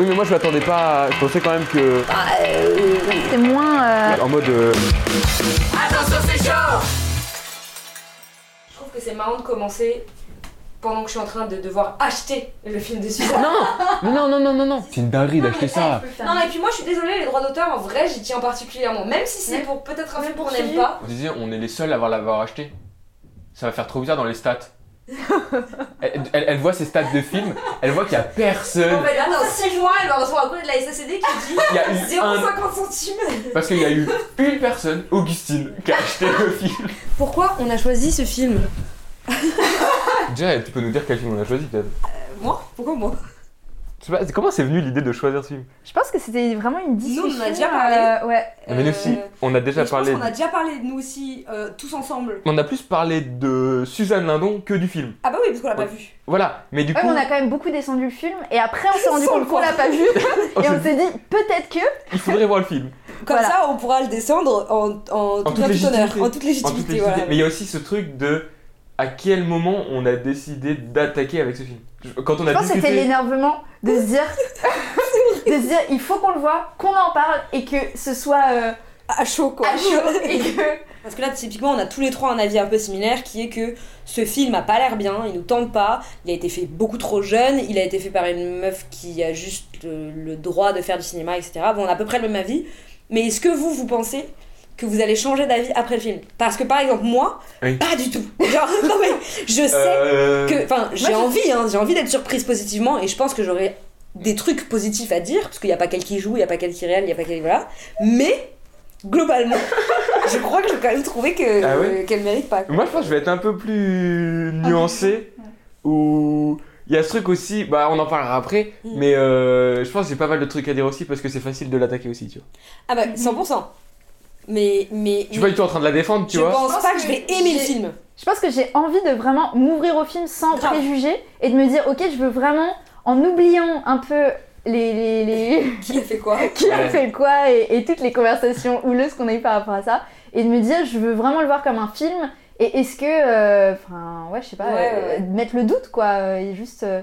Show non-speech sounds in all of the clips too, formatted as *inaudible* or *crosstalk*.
Oui, mais moi je m'attendais pas. à- Je pensais quand même que. C'est moins. euh, En mode. euh, Je trouve que c'est marrant de commencer pendant que je suis en train de devoir acheter le film de Suzanne. Non non, non, non, non, non C'est une dinguerie d'acheter ça Non, et puis moi je suis désolée, les droits d'auteur, en vrai, j'y tiens particulièrement. Même si c'est pour peut-être un film qu'on n'aime pas. On disait, on est les seuls à avoir l'avoir acheté. Ça va faire trop bizarre dans les stats. Elle, elle- elle voit ses stats de film, elle voit qu'il y a personne. En fait, là, dans 6 mois, elle va recevoir un code de la SACD qui dit Il y a eu un. 0,50 centimes. Parce qu'il y a eu une personne, Augustine, qui a acheté le film. Pourquoi on a choisi ce film? Déjà, tu peux nous dire quel film on a choisi peut-être Moi? Pourquoi moi? Comment c'est venu l'idée de choisir ce film Je pense que c'était vraiment une discussion. Nous, on en a déjà parlé. euh, ouais. Mais nous aussi, on a déjà je parlé. pense qu'on a déjà parlé de nous aussi, euh, tous ensemble. On a plus parlé de Suzanne Lindon que du film. Ah bah oui, parce qu'on l'a pas vu. Voilà, mais du Ouais, coup. on a quand même beaucoup descendu le film et après on s'est rendu compte qu'on l'a pas vu on *laughs* et on dit, s'est dit peut-être que il faudrait voir le film. Comme Voilà. ça, on pourra le descendre en, en, toute toute honneur, légitimité. en toute En toute légitimité. légitimité. voilà. Mais il y a aussi ce truc de à quel moment on a décidé d'attaquer avec ce film. Je- Quand on a je pense que c'était l'énervement de se dire de se dire il faut qu'on le voit, qu'on en parle et que ce soit euh, À chaud quoi. à chaud *laughs* et que Parce que là, typiquement, on a tous les trois un avis un peu similaire qui est que ce film a pas l'air bien, il nous tente pas, il a été fait beaucoup trop jeune, il a été fait par une meuf qui a juste le, le droit de faire du cinéma, etc. Bon, on a à peu près le même avis. Mais est-ce que vous, vous pensez que vous allez changer d'avis après le film Parce que par exemple, moi, Oui. pas du tout. Genre, *laughs* non mais, je sais Euh, que. Enfin, j'ai envie, hein, j'ai envie d'être surprise positivement et je pense que j'aurai des trucs positifs à dire, parce qu'il n'y a pas qu'elle qui joue, il n'y a pas qu'elle qui réelle, il n'y a pas qu'elle. Voilà. Mais, globalement, *laughs* je crois que je vais quand même trouver que, Ah ouais qu'elle mérite pas. quoi. Moi, je pense que je vais être un peu plus nuancé. Ou. Il y a ce truc aussi, bah on en parlera après, Mm. mais euh, je pense que j'ai pas mal de trucs à dire aussi parce que c'est facile de l'attaquer aussi, tu vois. Ah bah, 100%. Mais. mais suis pas du tout en train de la défendre, tu je vois. Je pense pas que que je vais aimer le j'ai- film. je pense que j'ai envie de vraiment m'ouvrir au film sans Grave. préjugés et de me dire ok je veux vraiment en oubliant un peu les, les, les... *laughs* Qui a fait quoi qui a Ouais. fait quoi et, et toutes les conversations houleuses qu'on a eues par rapport à ça et de me dire je veux vraiment le voir comme un film et est-ce que euh, enfin ouais je sais pas Ouais, euh, ouais. mettre le doute quoi et juste euh,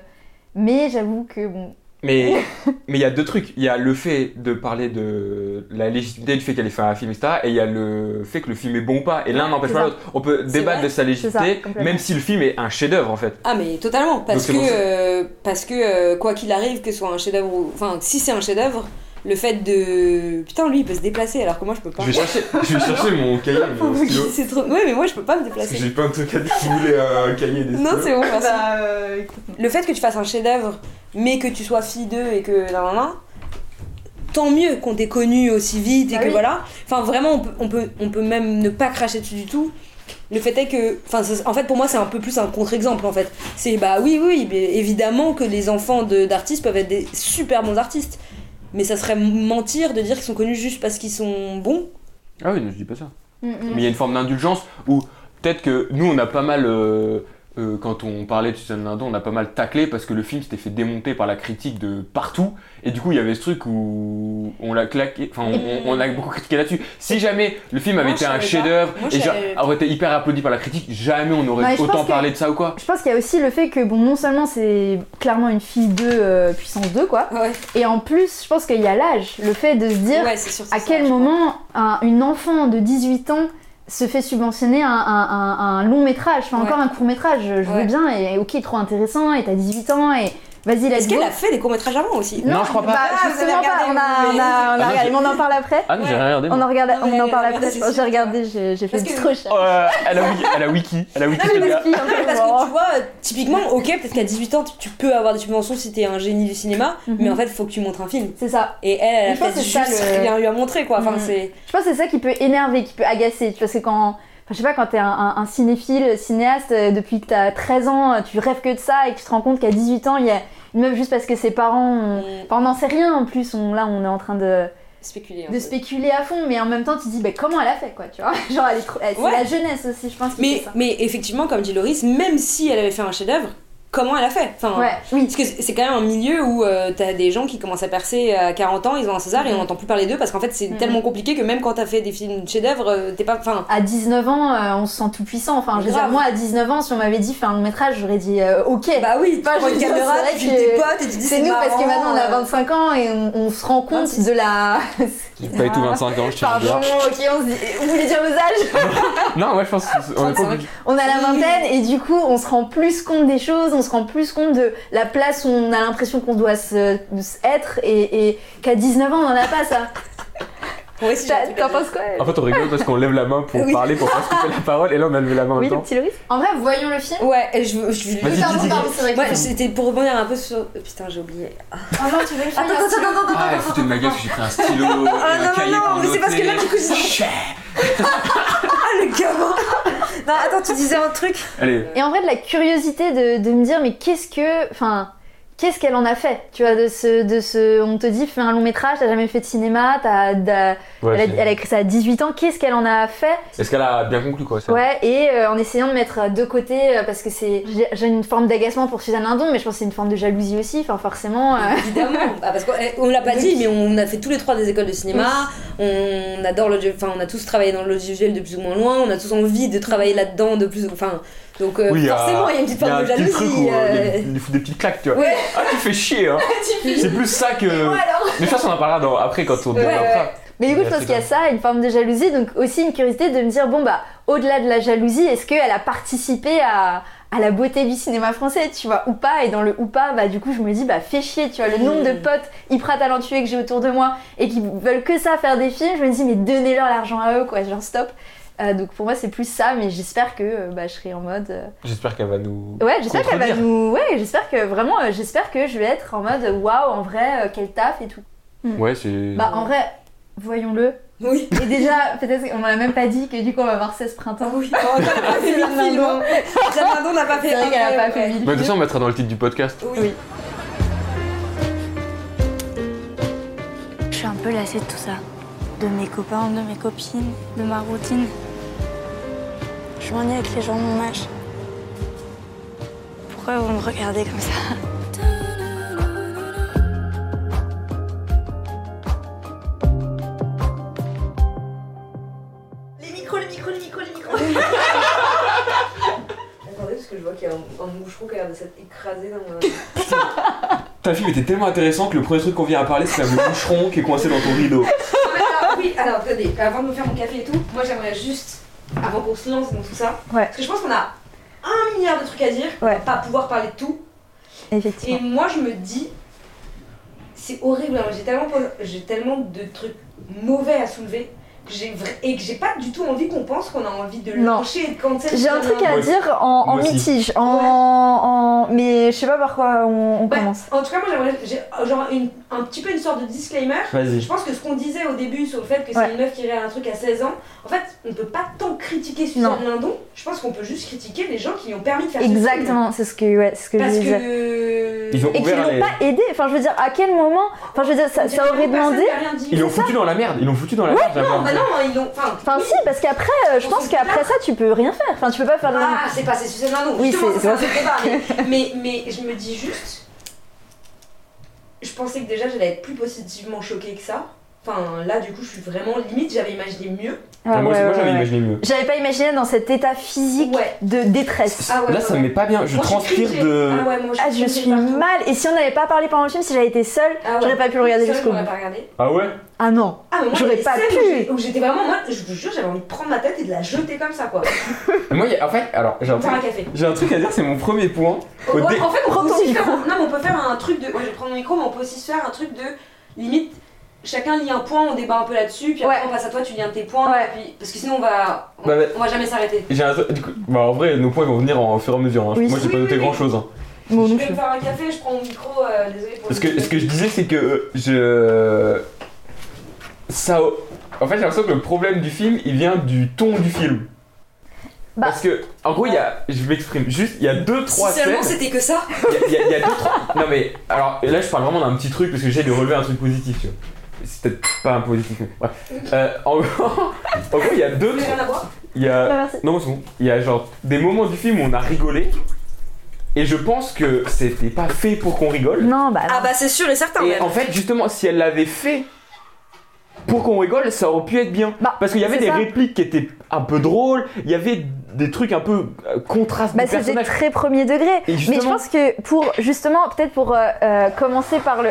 mais j'avoue que bon Mais *laughs* mais il y a deux trucs. Il y a le fait de parler de la légitimité du fait qu'elle ait fait un film, etc. Et il y a le fait que le film est bon ou pas. Et l'un n'empêche pas l'autre. On peut débattre vrai. de sa légitimité, ça, même si le film est un chef-d'œuvre en fait. Ah mais totalement parce que euh, parce que euh, quoi qu'il arrive que ce soit un chef-d'œuvre ou enfin si c'est un chef-d'œuvre le fait de putain lui il peut se déplacer alors que moi je peux pas. Je vais chercher, je vais chercher mon cahier, *laughs* c'est trop ouais mais moi je peux pas me déplacer. j'ai plein de trucs à dire. Si vous voulez un cahier des Non c'est bon merci. euh, Le fait que tu fasses un chef-d'œuvre mais que tu sois fille d'eux et que nan, nan, nan, tant mieux qu'on t'ait connu aussi vite et Ah que oui. voilà. Enfin vraiment on peut, on peut on peut même ne pas cracher dessus du tout. Le fait est que, enfin, en fait, pour moi, c'est un peu plus un contre-exemple, en fait. C'est, bah oui, oui, évidemment que les enfants de- d'artistes peuvent être des super bons artistes. Mais ça serait mentir de dire qu'ils sont connus juste parce qu'ils sont bons. Ah oui, non, je dis pas ça. mm, mm. Mais il y a une forme d'indulgence où peut-être que nous, on a pas mal, euh, euh, quand on parlait de Suzanne Lindon, on a pas mal taclé parce que le film s'était fait démonter par la critique de partout. Et du coup, il y avait ce truc où on l'a claqué, enfin, on, on a beaucoup critiqué là-dessus. Si jamais le film avait Moi, été un chef-d'œuvre et savais- aurait été hyper applaudi par la critique, jamais on aurait Ouais, je autant que- parlé de ça ou quoi. je pense qu'il y a aussi le fait que bon non seulement c'est clairement une fille de euh, puissance 2 quoi Ouais, et en plus je pense qu'il y a l'âge le fait de se dire ouais à quel moment un- une enfant de 18 ans se fait subventionner un, un- un- un long métrage, enfin Ouais. encore un court métrage, je veux Ouais. bien, et ok, trop intéressant, et t'as 18 ans, et vas-y, Est-ce qu'elle a fait des courts-métrages avant aussi? Non, je crois pas. Bah, Ah, justement pas, on a, on a, on a Ah, non, on en parle après. Ah non, j'ai rien regardé. On en, regarde, on en parle après, j'ai regardé, j'ai j'ai fait recherche. Euh, elle, a wiki, elle a wiki, elle a peu, Parce que tu vois, typiquement, ok, peut-être qu'à 18 ans, tu- peux avoir des subventions si t'es un génie du cinéma, Mhm. mais en fait, il faut que tu montres un film. C'est ça. Et elle, elle a ça, juste le- rien eu à montrer, quoi. Enfin, Mhm. c'est. Je pense que c'est ça qui peut énerver, qui peut agacer. Parce que quand. Enfin, je sais pas, quand t'es un, un, un cinéphile, cinéaste, euh, depuis que t'as 13 ans, tu rêves que de ça et que tu te rends compte qu'à 18 ans, il y a une meuf juste parce que ses parents. ont- Mm, Enfin, on n'en sait rien en plus, on, là on est en train de, spéculer. de peu. spéculer à fond, mais en même temps tu te dis bah, comment elle a fait quoi, tu vois? *laughs* Genre elle est trop. C'est Ouais. la jeunesse aussi, je pense. Mais, ça. mais effectivement, comme dit Loris, même si elle avait fait un chef-d'œuvre, comment elle a fait. Enfin, Ouais, oui. Parce que c'est quand même un milieu où euh, t'as des gens qui commencent à percer à 40 ans, ils ont un César et on Mhm. n'entend plus parler d'eux parce qu'en fait c'est Mhm. tellement compliqué que même quand t'as fait des films chefs-d'œuvre, euh, t'es pas. Enfin, À 19 ans, euh, on se sent tout puissant. Enfin, je veux Grave. dire, moi, à 19 ans, si on m'avait dit fais un long métrage, j'aurais dit euh, ok. bah oui, tu prends je une caméra, tu que tes potes et tu dis c'est nous parce que maintenant on a euh, 25 ans et on, on se rend compte 26. de la. Pas du tout 25 ans, je tiens à Pardon, dire. ok, on se dit. Vous voulez dire vos âges *laughs* Non, ouais, je pense qu'on est pas 35. obligé. On a la vingtaine et du coup, on se rend plus compte des choses, on se rend plus compte de la place où on a l'impression qu'on doit se, se être et, et qu'à 19 ans, on n'en a pas ça. *laughs* Si j'ai T'en penses quoi En fait, on rigole parce qu'on lève la main pour Oui. parler, pour pas se couper la parole, et là on a levé la main en Oui, le temps. petit Loris En vrai, voyons le film. Ouais, et je veux. Je... Que- Ouais, c'était pour rebondir un peu sur. Putain, j'ai oublié. Ah Oh non, tu veux le film Attends, attends, attends, attends, Ah, foutez de ma gueule, parce que j'ai pris un stylo, Ah, non, un non, non, pour mais c'est parce que là, du coup, je- Chut. *laughs* Ah, le gamin Non, attends, tu disais un truc Allez, Et en vrai, de la curiosité de, de me dire, mais qu'est-ce que. Enfin. Qu'est-ce qu'elle en a fait Tu vois, de ce, de ce. On te dit, fais un long métrage, t'as jamais fait de cinéma, t'as. Ouais, elle, a, c'est- elle a écrit ça à 18 ans, qu'est-ce qu'elle en a fait? Est-ce qu'elle a bien conclu quoi ça? Ouais, et euh, en essayant de mettre de côté, euh, parce que c'est. j'ai- une forme d'agacement pour Suzanne Lindon, mais je pense que c'est une forme de jalousie aussi, enfin forcément. euh, Évidemment, *laughs* Ah, parce qu'on l'a pas dit, mais on a fait tous les trois des écoles de cinéma. On adore l'audio, enfin on a tous travaillé dans l'audiovisuel de plus ou moins loin. On a tous envie de travailler là-dedans de plus, enfin donc euh, Oui, il y a- forcément il y a une petite un de petit truc jalousie. où euh, il y a- euh, il lui fout des petites claques, tu vois. Ouais. Ah, tu fais chier, hein *laughs* C'est plus ça que. Mais de toute façon, on en parlera dans- après quand on Ouais, développera. ouais. Mais du coup, je pense qu'il y a ça, une forme de jalousie, donc aussi une curiosité de me dire, bon bah, au-delà de la jalousie, est-ce qu'elle a participé à, à la beauté du cinéma français, tu vois, ou pas? Et dans le ou pas, bah du coup, je me dis, bah fais chier, tu vois, le nombre de potes hyper talentueux que j'ai autour de moi et qui veulent que ça faire des films, je me dis, mais donnez-leur l'argent à eux, quoi, genre stop. Euh, donc pour moi, c'est plus ça, mais j'espère que euh, bah, je serai en mode. euh, J'espère qu'elle va nous. Ouais, j'espère qu'elle va nous. Ouais, j'espère que vraiment, euh, j'espère que je vais être en mode waouh, en vrai, euh, quel taf et tout. Ouais, c'est. Bah en vrai, voyons-le. Oui. Et déjà, peut-être qu'on en a même pas dit que du coup on va voir 16 printemps. Oui. Oh, on n'a pas fait mille films. hein. N'a pas fait. C'est vrai qu'elle a pas fait mille Bah, de toute façon, on mettra dans le titre du podcast. Oui. Oui. Je suis un peu lassée de tout ça. De mes copains, de mes copines, de ma routine. Je m'ennuie avec les gens de mon âge. Pourquoi vous me regardez comme ça? Les micros, le micro, le micro, le micro. *laughs* Attendez, parce que je vois qu'il y a un, un moucheron qui a l'air de s'être écrasé dans ma. Ta film était tellement intéressant que le premier truc qu'on vient à parler, c'est le boucheron qui est coincé dans ton rideau. *laughs* alors, oui, alors attendez, avant de me faire mon café et tout, moi j'aimerais juste, avant qu'on se lance dans tout ça, Ouais. parce que je pense qu'on a un milliard de trucs à dire, Ouais. pas pouvoir parler de tout. Et Effectivement. moi je me dis, c'est horrible, hein, j'ai tellement, j'ai tellement de trucs mauvais à soulever. que j'ai vra- Et que j'ai pas du tout envie qu'on pense qu'on a envie de lâcher et de cancel. J'ai un truc à dire en, en mitige, en, en- mais je sais pas par quoi on, on Ouais, commence. En tout cas, moi j'aimerais, j'ai genre une- un petit peu une sorte de disclaimer. Vas-y. Je pense que ce qu'on disait au début sur le fait que c'est Ouais. une meuf qui réalise un truc à 16 ans, en fait, on peut pas tant critiquer Suzanne Lindon. Je pense qu'on peut juste critiquer les gens qui lui ont permis de faire ce. Exactement, c'est ce que, ouais, c'est ce que Parce je disais. que. Ils ont Et qui l'ont les- pas aidé. Enfin, je veux dire, à quel moment Enfin, je veux dire, ça, ça aurait demandé. Ils l'ont foutu dans la merde. Ils l'ont foutu dans la merde. j'avais Non, bah non, ils l'ont. Enfin, Enfin, si, parce qu'après, euh, je On pense se qu'après ça, tu peux rien faire. Enfin, tu peux pas faire de. Ah, c'est pas, c'est Suzanne Lindon. Oui, Justement, c'est- ça, *laughs* mais, mais je me dis juste. Je pensais que déjà j'allais être plus positivement choquée que ça. Enfin, là, du coup, je suis vraiment limite, j'avais imaginé mieux. Ah, moi, ouais, moi, ouais, j'avais ouais. imaginé mieux. J'avais pas imaginé dans cet état physique Ouais. de détresse. Ah ouais, Là, ouais, ça ouais. me met pas bien. Je Moi, transpire de. Ah ouais, moi, Ah, je suis partout. mal. Et si on n'avait pas parlé pendant le film, si j'avais été seule, Ah ouais. j'aurais pas pu le regarder jusqu'au bout. Ah ouais? Ah non. Ah, J'aurais pas pu. Où j'étais vraiment, moi, je vous jure, j'avais envie de prendre ma tête et de la jeter comme ça, quoi. *laughs* Moi, en fait, alors, j'ai un, truc... café. j'ai un truc à dire, c'est mon premier point. Dé- En fait, on peut aussi faire. micro. Non, mais on peut faire un truc de. Moi, je vais prendre mon micro, mais on peut aussi se faire un truc de. Limite, chacun lit un point, on débat un peu là-dessus, puis après, Ouais. on passe à toi, tu lis un de tes points, Ouais. et puis... parce que sinon, on va. On, Bah, bah. on va jamais s'arrêter. J'ai un truc. Du coup, bah, en vrai, nos points ils vont venir en, au fur et à mesure. hein. Oui. Moi, j'ai Oui, pas noté oui, oui. grand chose. Moi je vais me faire un café, je prends mon micro, euh, désolé pour Ce le que, ce que je disais, c'est que euh, je. Ça. En fait, j'ai l'impression que le problème du film, il vient du ton du film. Bah. Parce que, en gros, il y a. Je m'exprime. Juste, il y a deux, trois Si seulement scènes. c'était que ça. Il y a- y, y deux, trois. Non, mais. Alors, et là, je parle vraiment d'un petit truc parce que j'essaie de relever un truc positif, tu vois. C'est peut-être pas un positif, mais. Bref. Euh, en, gros, *laughs* en gros, il y a deux, Il y a. Bah. Non, c'est bon. Il y a genre des moments du film où on a rigolé. Et je pense que c'était pas fait pour qu'on rigole. Non, bah. Ah bah c'est sûr et certain Et même. en fait, justement, si elle l'avait fait pour qu'on rigole, ça aurait pu être bien. Bah, Parce qu'il y avait des ça. répliques qui étaient un peu drôles, il y avait des trucs un peu euh, contrastes Bah, c'était très premier degré. Mais je pense que pour, justement, peut-être pour euh, euh, commencer par le.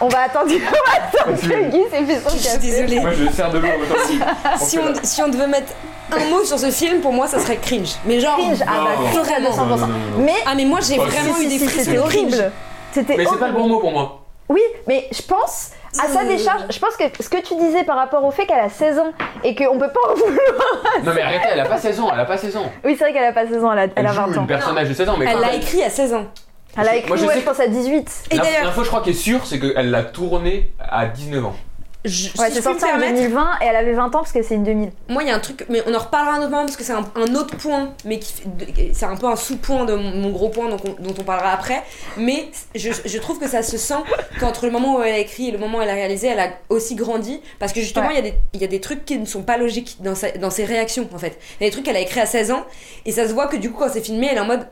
On va attendre, *laughs* on va attendre que. Guy s'est fait son Je suis café. désolée. Moi, je sers de l'eau en même temps. *laughs* Si on, si on devait mettre un mot sur ce film, pour moi, ça serait cringe. Mais genre. Cringe, ah bah Non. cringe à 200%. Non, non, non, non. Mais, Ah, mais moi, j'ai vraiment si, eu des si, frissons c'était horrible. C'était Mais c'est pas le horrible. bon mot pour moi. Oui, mais je pense, à sa Euh. décharge, je pense que ce que tu disais par rapport au fait qu'elle a 16 ans et qu'on peut pas en vouloir. Non mais arrêtez, elle a pas 16 ans, elle a pas 16 ans. Oui, c'est vrai qu'elle a pas 16 ans, elle a, elle Elle a joue 20 ans. une personnage de 16 ans, mais Elle quand l'a même- écrit à 16 ans. Elle a écrit, Moi, je ouais, sais je pense, à 18. Et L'inf- d'ailleurs- L'info, je crois, qui est sûre, c'est qu'elle l'a tourné à 19 ans. Je, Ouais, si c'est je peux me sorti en permettre, 2020 et elle avait 20 ans parce que c'est une 2000. Moi, il y a un truc, mais on en reparlera un autre moment parce que c'est un, un autre point, mais qui fait- de- c'est un peu un sous-point de mon, mon gros point dont on, dont on parlera après. Mais je, je trouve que ça se sent qu'entre le moment où elle a écrit et le moment où elle a réalisé, elle a aussi grandi parce que justement, Ouais. il y, a des- il y a des trucs qui ne sont pas logiques dans, sa- dans ses réactions en fait. Il y a des trucs qu'elle a écrit à 16 ans et ça se voit que du coup, quand c'est filmé, elle est en mode.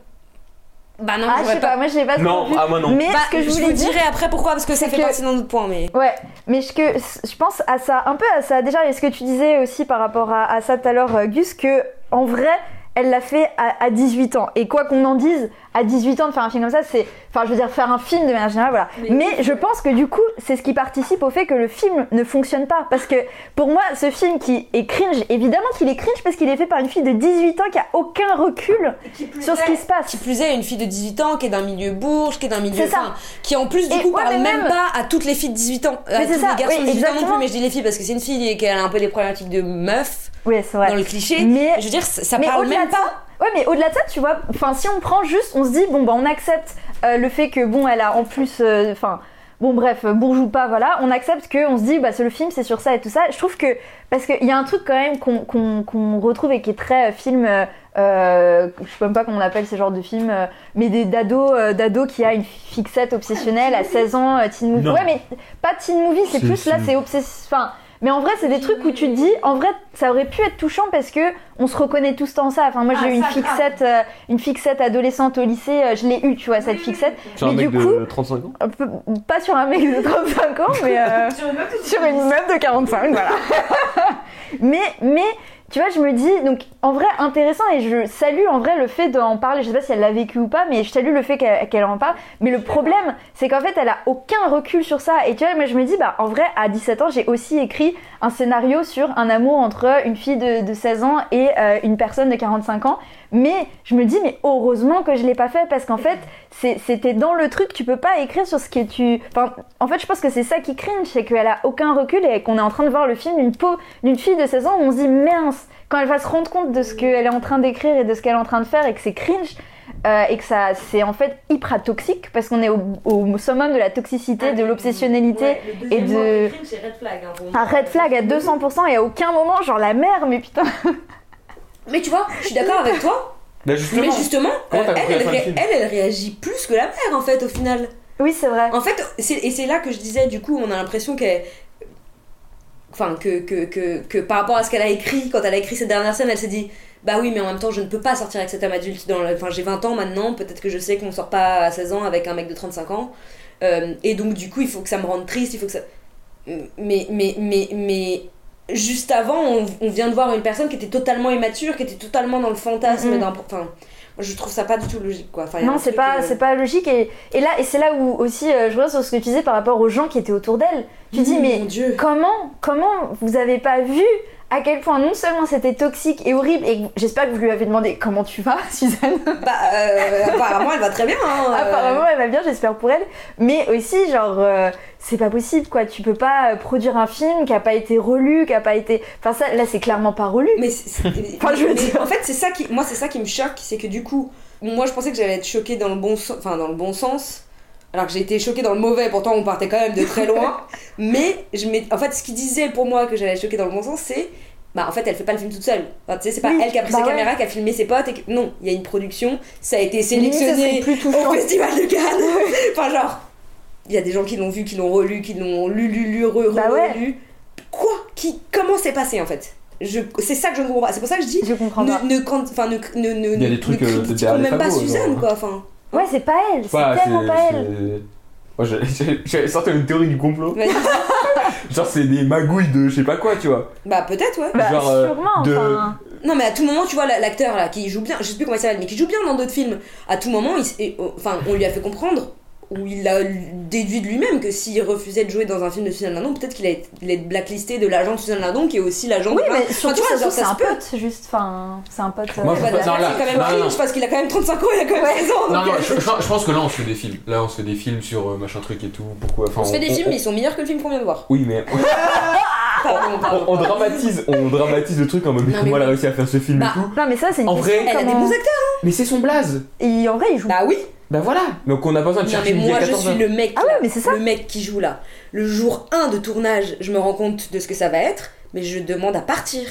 Bah non, Ah, je sais pas, moi je l'ai pas Non, ah moi non. Mais Bah, ce que je je voulais vous dire. dirai après pourquoi parce que ça c'est fait que- partie d'un autre point. Mais Ouais, mais je, que, je pense à ça, un peu à ça. Déjà, et ce que tu disais aussi par rapport à, à ça tout à l'heure, euh, Gus, que en vrai, elle l'a fait à, à 18 ans. Et quoi qu'on en dise, à 18 ans de faire un film comme ça, c'est. Enfin, je veux dire, faire un film de manière générale, voilà. Mais- Mais, je pense que du coup, c'est ce qui participe au fait que le film ne fonctionne pas. Parce que pour moi, ce film qui est cringe, évidemment qu'il est cringe parce qu'il est fait par une fille de 18 ans qui a aucun recul sur ce qui se passe. Qui plus est, une fille de 18 ans qui est d'un milieu bourge, qui est d'un milieu. C'est ça. enfin, Qui en plus, du Et coup, ouais, parle même, même- pas à toutes les filles de 18 ans. À Mais tous c'est ça, les garçons oui, de 18 ans non plus, mais je dis les filles parce que c'est une fille et qu'elle a un peu des problématiques de meuf Oui, c'est vrai. dans le cliché. Mais- je veux dire, ça, mais parle même ça. Ouais, mais au-delà de ça, tu vois, enfin, si on prend juste, on se dit, bon, bah, on accepte euh, le fait que, bon, elle a en plus, euh, enfin, bon, bref, bourge ou pas, voilà, on accepte que, on se dit, bah, c'est le film, c'est sur ça et tout ça. Je trouve que, parce qu'il y a un truc quand même qu'on retrouve et qui est très euh, film, euh, je sais même pas comment on appelle ce genre de film, euh, mais des d'ados euh, qui a une fixette obsessionnelle à 16 ans, euh, teen movie. Non. Ouais, mais pas teen movie, c'est plus là, c'est- c'est obsess... Enfin, mais en vrai, c'est des trucs où tu te dis, en vrai, ça aurait pu être touchant parce que on se reconnaît tous dans ça. Enfin, moi, j'ai Ah, eu une fixette, euh, une fixette adolescente au lycée, euh, je l'ai eu, tu vois, cette fixette. Sur un mais mec du coup, de 35 ans un peu- pas sur un mec de 35 ans, mais euh, *laughs* sur une meuf de 45, voilà. *laughs* mais, mais, tu vois, je me dis, donc, en vrai, intéressant, et je salue en vrai le fait d'en parler. Je sais pas si elle l'a vécu ou pas, mais je salue le fait qu'elle en parle. Mais le problème, c'est qu'en fait, elle a aucun recul sur ça. Et tu vois, moi, je me dis, bah, en vrai, à 17 ans, j'ai aussi écrit un scénario sur un amour entre une fille de, de 16 ans et euh, une personne de 45 ans. Mais je me dis, mais heureusement que je l'ai pas fait parce qu'en fait, c'était dans le truc, tu peux pas écrire sur ce que tu. Enfin, en fait, je pense que c'est ça qui cringe, c'est qu'elle a aucun recul et qu'on est en train de voir le film d'une peau d'une fille de 16 ans où on se dit, mince, quand elle va se rendre compte de ce qu'elle est en train d'écrire et de ce qu'elle est en train de faire et que c'est cringe. euh, et que ça c'est en fait hyper toxique parce qu'on est au, au summum de la toxicité, de l'obsessionnalité et de red flag. hein, un moi. red flag à 200% et à aucun moment genre la mère mais putain *laughs* Mais tu vois, je suis d'accord avec toi. Bah justement, Mais justement, euh, elle, elle, réagit plus que la mère en fait au final. oui c'est vrai En fait, c'est- et c'est là que je disais, du coup, on a l'impression qu'elle. Enfin, que, que, que, que par rapport à ce qu'elle a écrit, quand elle a écrit cette dernière scène, elle s'est dit Bah oui, mais en même temps, je ne peux pas sortir avec cet homme adulte. Dans le- Enfin, j'ai 20 ans maintenant, peut-être que je sais qu'on sort pas à 16 ans avec un mec de 35 ans. Euh, et donc, du coup, il faut que ça me rende triste, il faut que ça. Mais, mais, mais, mais. Juste avant, on, on vient de voir une personne qui était totalement immature, qui était totalement dans le fantasme Mhm. d'un. Enfin, je trouve ça pas du tout logique, quoi. Enfin, Non, c'est pas, euh, c'est pas logique. Et, et là, et c'est là où aussi, euh, je reviens sur ce que tu disais par rapport aux gens qui étaient autour d'elle. Tu dis, Mmh, mais Dieu. comment, comment vous avez pas vu à quel point non seulement c'était toxique et horrible, et j'espère que vous lui avez demandé comment tu vas, *laughs* Suzanne. Bah, euh, apparemment, elle va très bien. Hein, euh. Apparemment, elle va bien, j'espère pour elle. Mais aussi, genre, euh, c'est pas possible, quoi. Tu peux pas produire un film qui a pas été relu, qui a pas été. Enfin, ça, là, c'est clairement pas relu. *laughs* Mais, Enfin, je veux mais dire. en fait, c'est ça qui, moi, c'est ça qui me choque, c'est que du coup, moi, je pensais que j'allais être choquée dans le bon, enfin, dans le bon sens, alors que j'ai été choquée dans le mauvais. Pourtant, on partait quand même de très loin. *laughs* mais je en fait, ce qui disait pour moi que j'allais être choquée dans le bon sens, c'est bah en fait elle fait pas le film toute seule. Enfin, tu sais, c'est pas Oui, elle qui a pris bah ses ouais. caméras, qui a filmé ses potes et que... non, il y a une production, ça a été sélectionné au festival de Cannes. *laughs* *laughs* enfin genre, il y a des gens qui l'ont vu, qui l'ont relu, qui l'ont lu, lu, lu, re, Bah ouais. relu. Quoi? Qui Comment c'est passé en fait? Je, c'est ça que je ne comprends pas. C'est pour ça que je dis Je comprends pas. ne, quand- enfin, ne, ne, ne, Il y a des trucs, ne euh, même pas Suzanne genre. quoi. Enfin, Ouais, c'est pas elle, c'est Voilà, tellement pas elle. c'est- Moi, *laughs* sorti une théorie du complot. Vas-y. *laughs* Genre, c'est des magouilles de je sais pas quoi, tu vois. bah peut-être, ouais. Bah, genre, euh, sûrement, de- enfin. Non mais à tout moment, tu vois la- l'acteur là qui joue bien, je sais plus comment il s'appelle, mais qui joue bien dans d'autres films. À tout moment, il s- et, euh, enfin, on lui a fait comprendre ou il a déduit de lui-même que s'il refusait de jouer dans un film de Suzanne Lindon, peut-être qu'il allait être- blacklisté de l'agent de Suzanne Lindon qui est aussi l'agent Oui, de. mais Enfin, surtout, c'est ça un se peut. pote, juste. Enfin, c'est un pote. Moi, euh, je Ouais, pense- bah, non, là- c'est quand même non, non, parce qu'il a quand même 35 ans, il a quand même Ouais. 16 ans. Non, non, euh, je, je- je pense que là, on se fait des films. Là, on se fait des films sur euh, machin truc et tout. Pourquoi enfin, On se fait des films, mais ils sont meilleurs que le film qu'on vient de voir. Oui, mais *laughs* Pardon, on, pardon, on pardon. dramatise, on dramatise le truc en mode mais comment elle a réussi à faire ce film Bah, et tout. Non, mais ça, c'est une En question. vrai, Elle a des bons acteurs. Mais c'est son blaze. Et en vrai, il joue. Bah oui. Bah voilà. Donc on a pas besoin de Non chercher mais midi à moi je 14 suis le mec Ah ouais, mais c'est ça. le mec qui joue là. Le jour 1 de tournage, je me rends compte de ce que ça va être, mais je demande à partir.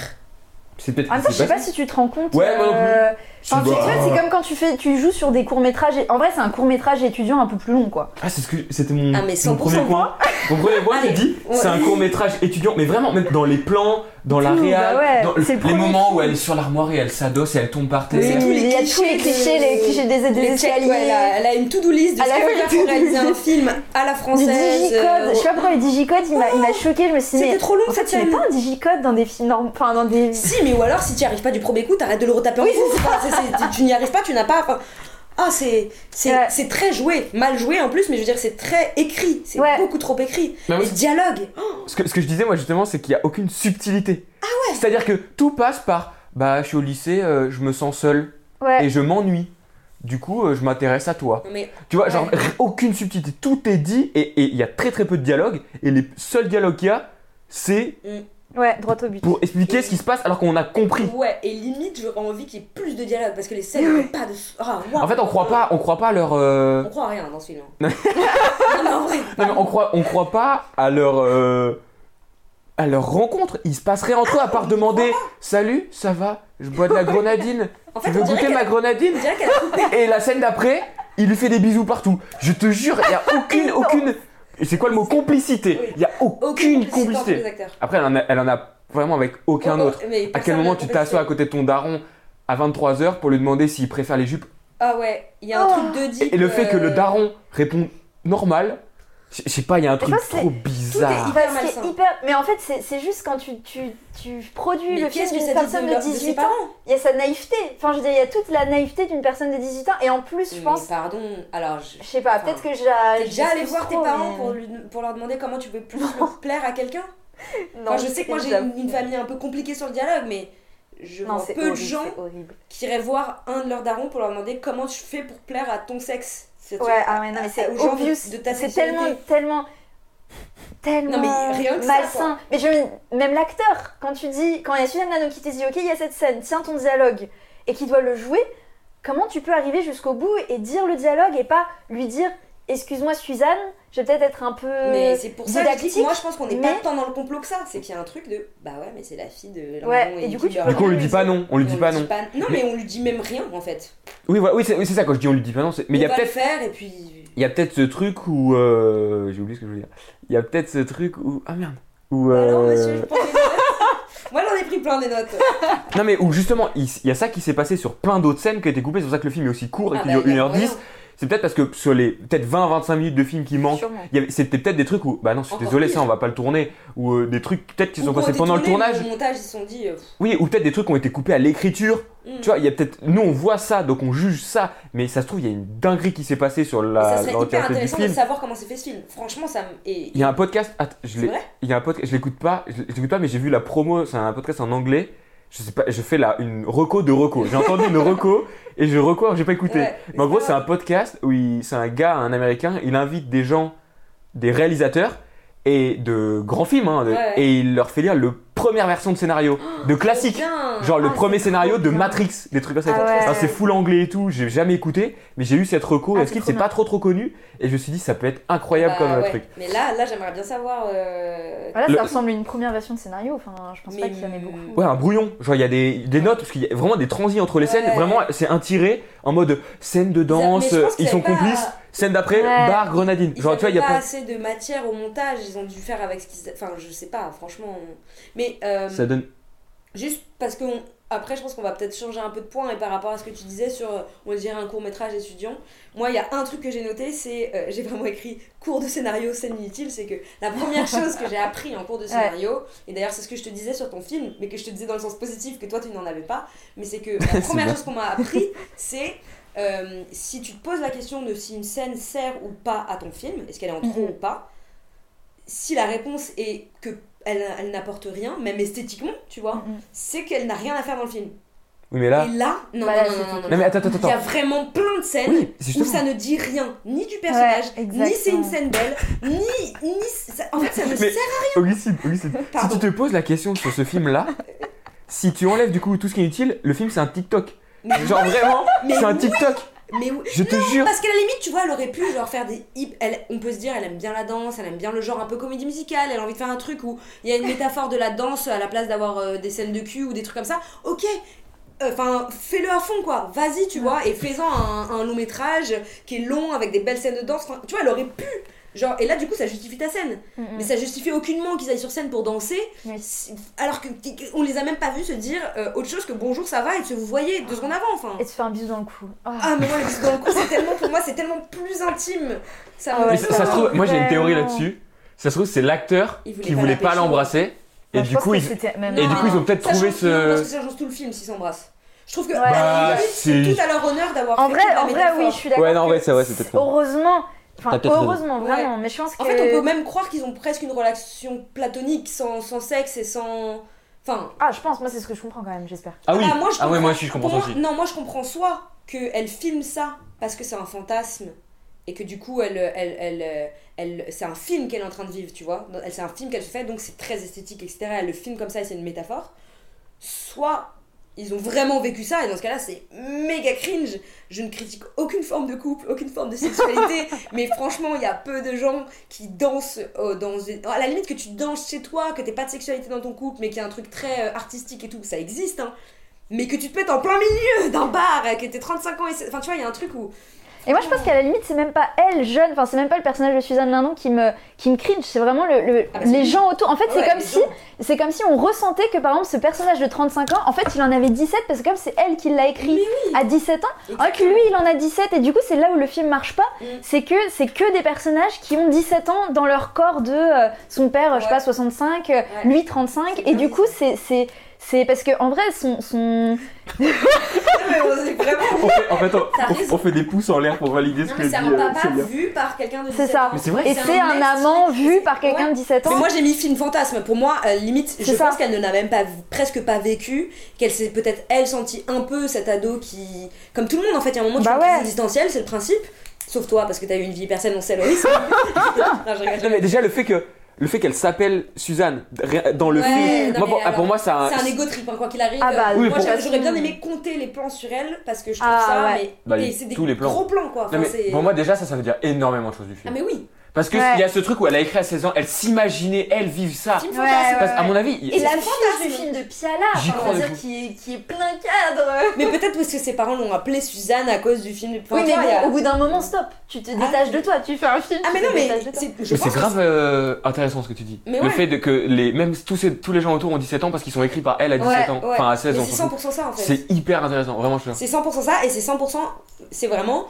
C'est peut-être. En même temps, c'est je sais pas- si tu te rends compte. Ouais, moi non plus. Enfin, vois, c'est comme quand tu fais, tu joues sur des courts métrages. En vrai, c'est un court métrage étudiant un peu plus long, quoi. Ah, c'est ce que c'était mon, Ah, mais mon 100% premier point. Mon premier point, j'ai dit, ouais. c'est un court métrage étudiant, mais vraiment, même dans les plans, dans la réal, bah ouais, dans c'est le les moments où film. elle est sur l'armoire et elle s'adosse et elle tombe par terre. Les il y a tous les clichés les clichés des, des escaliers. ouais, elle, a, elle a une to-do list de Elle ce a qu'elle fait veut faire une pour réaliser un film à la Du française. digicode, euh, je sais pas pourquoi le digicode il m'a m'a choqué, je me suis dit C'était trop long en fait scène. pas un digicode dans des films enfin dans des Si, mais ou alors si tu arrives pas du premier coup, t'arrêtes de le retaper en Oui, c'est- tu- Tu n'y arrives pas, tu n'as pas. enfin, Ah, c'est c'est Ouais. c'est très joué, mal joué en plus, mais je veux dire, c'est très écrit, c'est Ouais. beaucoup trop écrit. Bah oui. Et ce dialogue, oh, Ce que, ce que je disais moi justement, c'est qu'il n'y a aucune subtilité. Ah ouais C'est-à-dire que tout passe par bah je suis au lycée, euh, je me sens seul ouais et je m'ennuie. Du coup, euh, je m'intéresse à toi. mais Tu vois, genre aucune subtilité. Tout est dit et et il y a très très peu de dialogue. Et les seuls dialogues qu'il y a, c'est ouais droit au but. pour expliquer ce qui se passe alors qu'on a compris. ouais, et limite, j'aurais envie qu'il y ait plus de dialogue parce que les scènes n'ont pas de. Ah, waouh. En fait, on croit pas, on croit pas à leur. euh, On croit à rien dans ce film. hein. *laughs* non, mais en vrai. Non mais on croit, on croit pas à leur. euh, à leur rencontre. Il se passe rien entre eux à part demander Salut, ça va Je bois de la grenadine. En Tu fait, veux on dirait goûter ma grenadine. Et la scène d'après, il lui fait des bisous partout. Je te jure, il y a *laughs* aucune, aucune. C'est quoi le mot complicité Oui. Il y a aucune complicité. Après, elle en, a, elle en a vraiment avec aucun Oh, oh, autre. À quel moment tu t'assois à côté de ton daron à 23h pour lui demander s'il préfère les jupes Ah ouais, il y a un Oh. truc de dit. Et le fait que le daron répond normal, je sais pas, il y a un truc trop c'est- bizarre. malsain. hyper mais en fait c'est juste quand tu, tu, tu produis Mais le film d'une personne de, de, leur- de ses 18 ans, il y a sa naïveté. Enfin je veux dire il y a toute la naïveté d'une personne de 18 ans et en plus je Mais pense pardon, alors je. je sais pas, Enfin, peut-être que j'ai T'es déjà allé voir tes parents pour, pour lui- pour leur demander comment tu peux plus plaire à quelqu'un? Non, Enfin, je sais que moi j'ai une, une famille un peu compliquée sur le dialogue, mais je Non, vois peu de gens qui iraient voir un de leurs darons pour leur demander comment tu fais pour plaire à ton sexe. Ouais, ah ouais, non, mais c'est de- de ta C'est tellement, tellement, tellement Non, mais rien que ça, malsain. mais je, même l'acteur, quand tu dis, quand il y a Suzanne Lano qui te dit, ok, il y a cette scène, tiens ton dialogue, et qui doit le jouer, comment tu peux arriver jusqu'au bout et dire le dialogue et pas lui dire, excuse-moi Suzanne, je vais peut-être être un peu Mais c'est pour ça que je dis que didactique. moi je pense qu'on n'est mais- pas tant dans le complot que ça. C'est qu'il y a un truc de bah ouais, mais c'est la fille de Ouais, et du coup, tu Du coup, on lui dit pas non, on lui dit pas non. Non, mais on lui dit même rien en fait. Oui, voilà, oui, c'est oui, c'est ça quand je dis on lui dit pas non. c'est- Mais il y a peut-être, faire et puis. il y a peut-être ce truc où, euh, j'ai oublié ce que je voulais dire. Il y a peut-être ce truc où, ah merde, où, Alors, euh, monsieur, je prends des notes. *laughs* Moi j'en ai pris plein des notes. non mais où justement, il, y a ça qui s'est passé sur plein d'autres scènes qui ont été coupées. C'est pour ça que le film est aussi court et Ah qu'il bah, dure il y a 1h10. C'est peut-être parce que sur les peut-être 20-25 minutes de film qui manquent, c'était peut-être des trucs où, bah non, je suis Encore désolé, pire. ça on va pas le tourner, ou euh, des trucs peut-être qui Ou sont passés pendant le tournage. Au montage, ils se sont dit. euh, Oui, ou peut-être des trucs qui ont été coupés à l'écriture. hmm. Tu vois, il y a peut-être. Nous, on voit ça, donc on juge ça, mais ça se trouve, il y a une dinguerie qui s'est passée sur ça la serait hyper l'entièreté du intéressant de film. savoir comment s'est fait ce film. Franchement, ça et- Il y a un podcast. Attends, je Il y a un podcast. Je l'écoute pas. Je l'écoute pas, mais j'ai vu la promo. C'est un podcast en anglais. Je sais pas. Je fais là une reco de reco. J'ai entendu une reco *laughs* et je reco. alors J'ai pas écouté. Ouais, mais en gros, c'est un podcast où c'est un gars, un américain. Il invite des gens, des réalisateurs et de grands films, hein, de- Ouais, ouais. et il leur fait lire le première version de scénario, de classique. Genre le Ah, premier scénario de. Matrix, des trucs comme ça. Ah ouais. C'est full anglais et tout, j'ai jamais écouté, mais j'ai eu cette reco, Ah, et c'est pas trop trop connu, et je me suis dit ça peut être incroyable Bah, comme euh, ouais. truc. Mais là, là j'aimerais bien savoir. euh, Voilà, Le- ça ressemble à une première version de scénario. Enfin, je pense pas qu'il y en ait beaucoup. Ouais, un brouillon, genre il y a des, des notes, parce qu'il y a vraiment des transis entre les scènes, vraiment c'est un tiré en mode scène de danse, ils sont pas- complices, scène d'après, Ouais. bar, grenadine. Ils Genre tu vois, il y a pas pas. assez de matière au montage, ils ont dû faire avec ce qu'ils. Enfin, je sais pas, franchement. Mais euh, Ça donne. juste parce qu'on après, je pense qu'on va peut-être changer un peu de point et par rapport à ce que tu disais sur, on dirait un court métrage étudiant. Moi, il y a un truc que j'ai noté, c'est, euh, j'ai vraiment écrit cours de scénario, scène inutile, c'est que la première *laughs* chose que j'ai appris en cours de scénario, et d'ailleurs c'est ce que je te disais sur ton film, mais que je te disais dans le sens positif que toi tu n'en avais pas, mais c'est que la *laughs* première chose qu'on m'a appris, c'est euh, si tu te poses la question de si une scène sert ou pas à ton film, est-ce qu'elle est en trop Mhm. ou pas, si la réponse est que elle, elle n'apporte rien, même esthétiquement, tu vois, Mhm. c'est qu'elle n'a rien à faire dans le film. Oui, mais là. Et là, non, Voilà, non, non, non, non, Non, mais attends, attends, Il y a vraiment plein de scènes Oui, où ça ne dit rien, ni du personnage, Ouais, ni c'est une scène belle, ni. ni ça- en fait, ça ne *laughs* Mais- sert Augustine, Augustine, si tu te poses la question sur ce film-là, si tu enlèves du coup tout ce qui est inutile, le film c'est un TikTok. Mais, Genre vraiment, c'est un TikTok. mais oui. Je te jure. Parce qu'à la limite, tu vois, elle aurait pu genre faire des hip. Elle, on peut se dire, elle aime bien la danse, elle aime bien le genre un peu comédie musicale, elle a envie de faire un truc où il y a une métaphore de la danse à la place d'avoir euh, des scènes de cul ou des trucs comme ça. Ok. Enfin, fais-le à fond quoi, vas-y, tu vois, et fais-en un, un long métrage qui est long avec des belles scènes de danse. Enfin, tu vois, elle aurait pu. Genre, et là, du coup, ça justifie ta scène. Mhm. Mais ça justifie aucunement qu'ils aillent sur scène pour danser, alors que on les a même pas vus se dire euh, autre chose que bonjour, ça va, et de se vous voyez deux secondes avant, enfin. Et se faire un bisou dans le cou. Oh. Ah mais moi les bisous dans le cou c'est tellement pour moi c'est tellement plus intime. Ça Ah ouais, ça, ça se trouve, moi j'ai une théorie là-dessus. Ça se trouve, c'est l'acteur qui voulait la pas l'embrasser. Et du coup, ils. c'était même- et du coup, ils ont peut-être trouvé non, parce ce. que ça change tout le film s'ils s'embrassent. Je trouve que Ouais. Bah, c'est tout à leur honneur d'avoir En fait vrai, en vrai, oui, je suis d'accord. Ouais, non, en vrai, c'est vrai, c'est peut-être faux. Heureusement, enfin, heureusement, vraiment, mais je pense que. En fait on peut même croire qu'ils ont presque une relation platonique sans, sans sexe et sans... Enfin... Ah, je pense, moi, c'est ce que je comprends quand même, j'espère. Ah oui, ah, moi, je ah ouais, moi aussi, je comprends moi- aussi. Non, moi je comprends soit qu'elle filme ça parce que c'est un fantasme et que du coup elle, elle, elle, elle, c'est un film qu'elle est en train de vivre, tu vois. Elle- C'est un film qu'elle se fait donc c'est très esthétique, etc. Elle le filme comme ça et c'est une métaphore. Soit ils ont vraiment vécu ça et dans ce cas-là c'est méga cringe. Je ne critique aucune forme de couple, aucune forme de sexualité, *laughs* mais franchement il y a peu de gens qui dansent euh, dans à la limite que tu danses chez toi, que t'aies pas de sexualité dans ton couple, mais qu'il y a un truc très euh, artistique et tout, ça existe. Hein mais que tu te mettes en plein milieu d'un bar, euh, que t'es 35 ans et c'est- enfin tu vois il y a un truc où Et moi, je pense qu'à la limite, c'est même pas elle, jeune, enfin, c'est même pas le personnage de Suzanne Lindon qui me, qui me cringe, c'est vraiment le, le- Ah les gens autour. En fait, c'est comme si, c'est comme si on ressentait que, par exemple, ce personnage de 35 ans, en fait, il en avait 17 parce que comme c'est elle qui l'a écrit à 17 ans, alors que lui, il en a 17 et du coup, c'est là où le film marche pas, Mm. c'est que c'est que des personnages qui ont 17 ans dans leur corps de euh, son père, je sais pas, 65, euh, lui 35 C'est et du coup, c'est c'est c'est parce que en vrai, son, son... Non, *laughs* mais on- c'est vraiment On fait, en fait, on, fait des pouces en l'air pour valider ce non que dit c'est un papa vu par quelqu'un de 17 c'est ça. Mais c'est vrai. Et c'est un amant vu par quelqu'un Ouais. de 17 ans. Mais moi j'ai mis film fantasme. Pour moi, euh, limite, je ça. pense qu'elle ne l'a même pas, presque pas vécu, qu'elle s'est peut-être elle sentie un peu cet ado qui, comme tout le monde en fait, il y a un moment tu Bah ouais. existentielle, c'est le principe. Sauf toi parce que t'as eu une vie personnelle, on sait Loïs. non, je rigole, je Non, rigole. mais déjà, le fait que. Le fait qu'elle s'appelle Suzanne dans le Ouais, film, non, moi, pour, ah, moi, ça. C'est un égo trip, hein, quoi qu'il arrive. Ah bah, Oui, moi pour- j'a- j'aurais bien aimé compter les plans sur elle parce que je trouve Ah, ça, ouais. mais, Bah, mais c'est des tous les plans. gros plans quoi. Enfin, Non, mais c'est- pour moi, déjà, ça, ça veut dire énormément de choses du Ah, film. mais oui. Parce qu'il Ouais. y a ce truc où elle a écrit à 16 ans, elle s'imaginait, elle, vivre ça. Parce- à mon avis, il- Et la C'est fiche du film de Piala, qui est, qui est plein cadre. Mais peut-être parce que ses parents l'ont appelée Suzanne à cause du film. Oui, mais il au bout d'un moment, stop. Tu te détaches de toi, tu fais un film. Ah, mais non, mais c'est que grave euh, intéressant ce que tu dis. Mais Le ouais. fait de que les, même tous, ces- tous les gens autour ont 17 ans parce qu'ils sont écrits par elle à 17 Ouais, ans. ouais. Enfin, à 16 Mais ans. c'est surtout. 100% ça en fait. C'est hyper intéressant, vraiment, je suis C'est 100% ça et c'est 100%. C'est vraiment.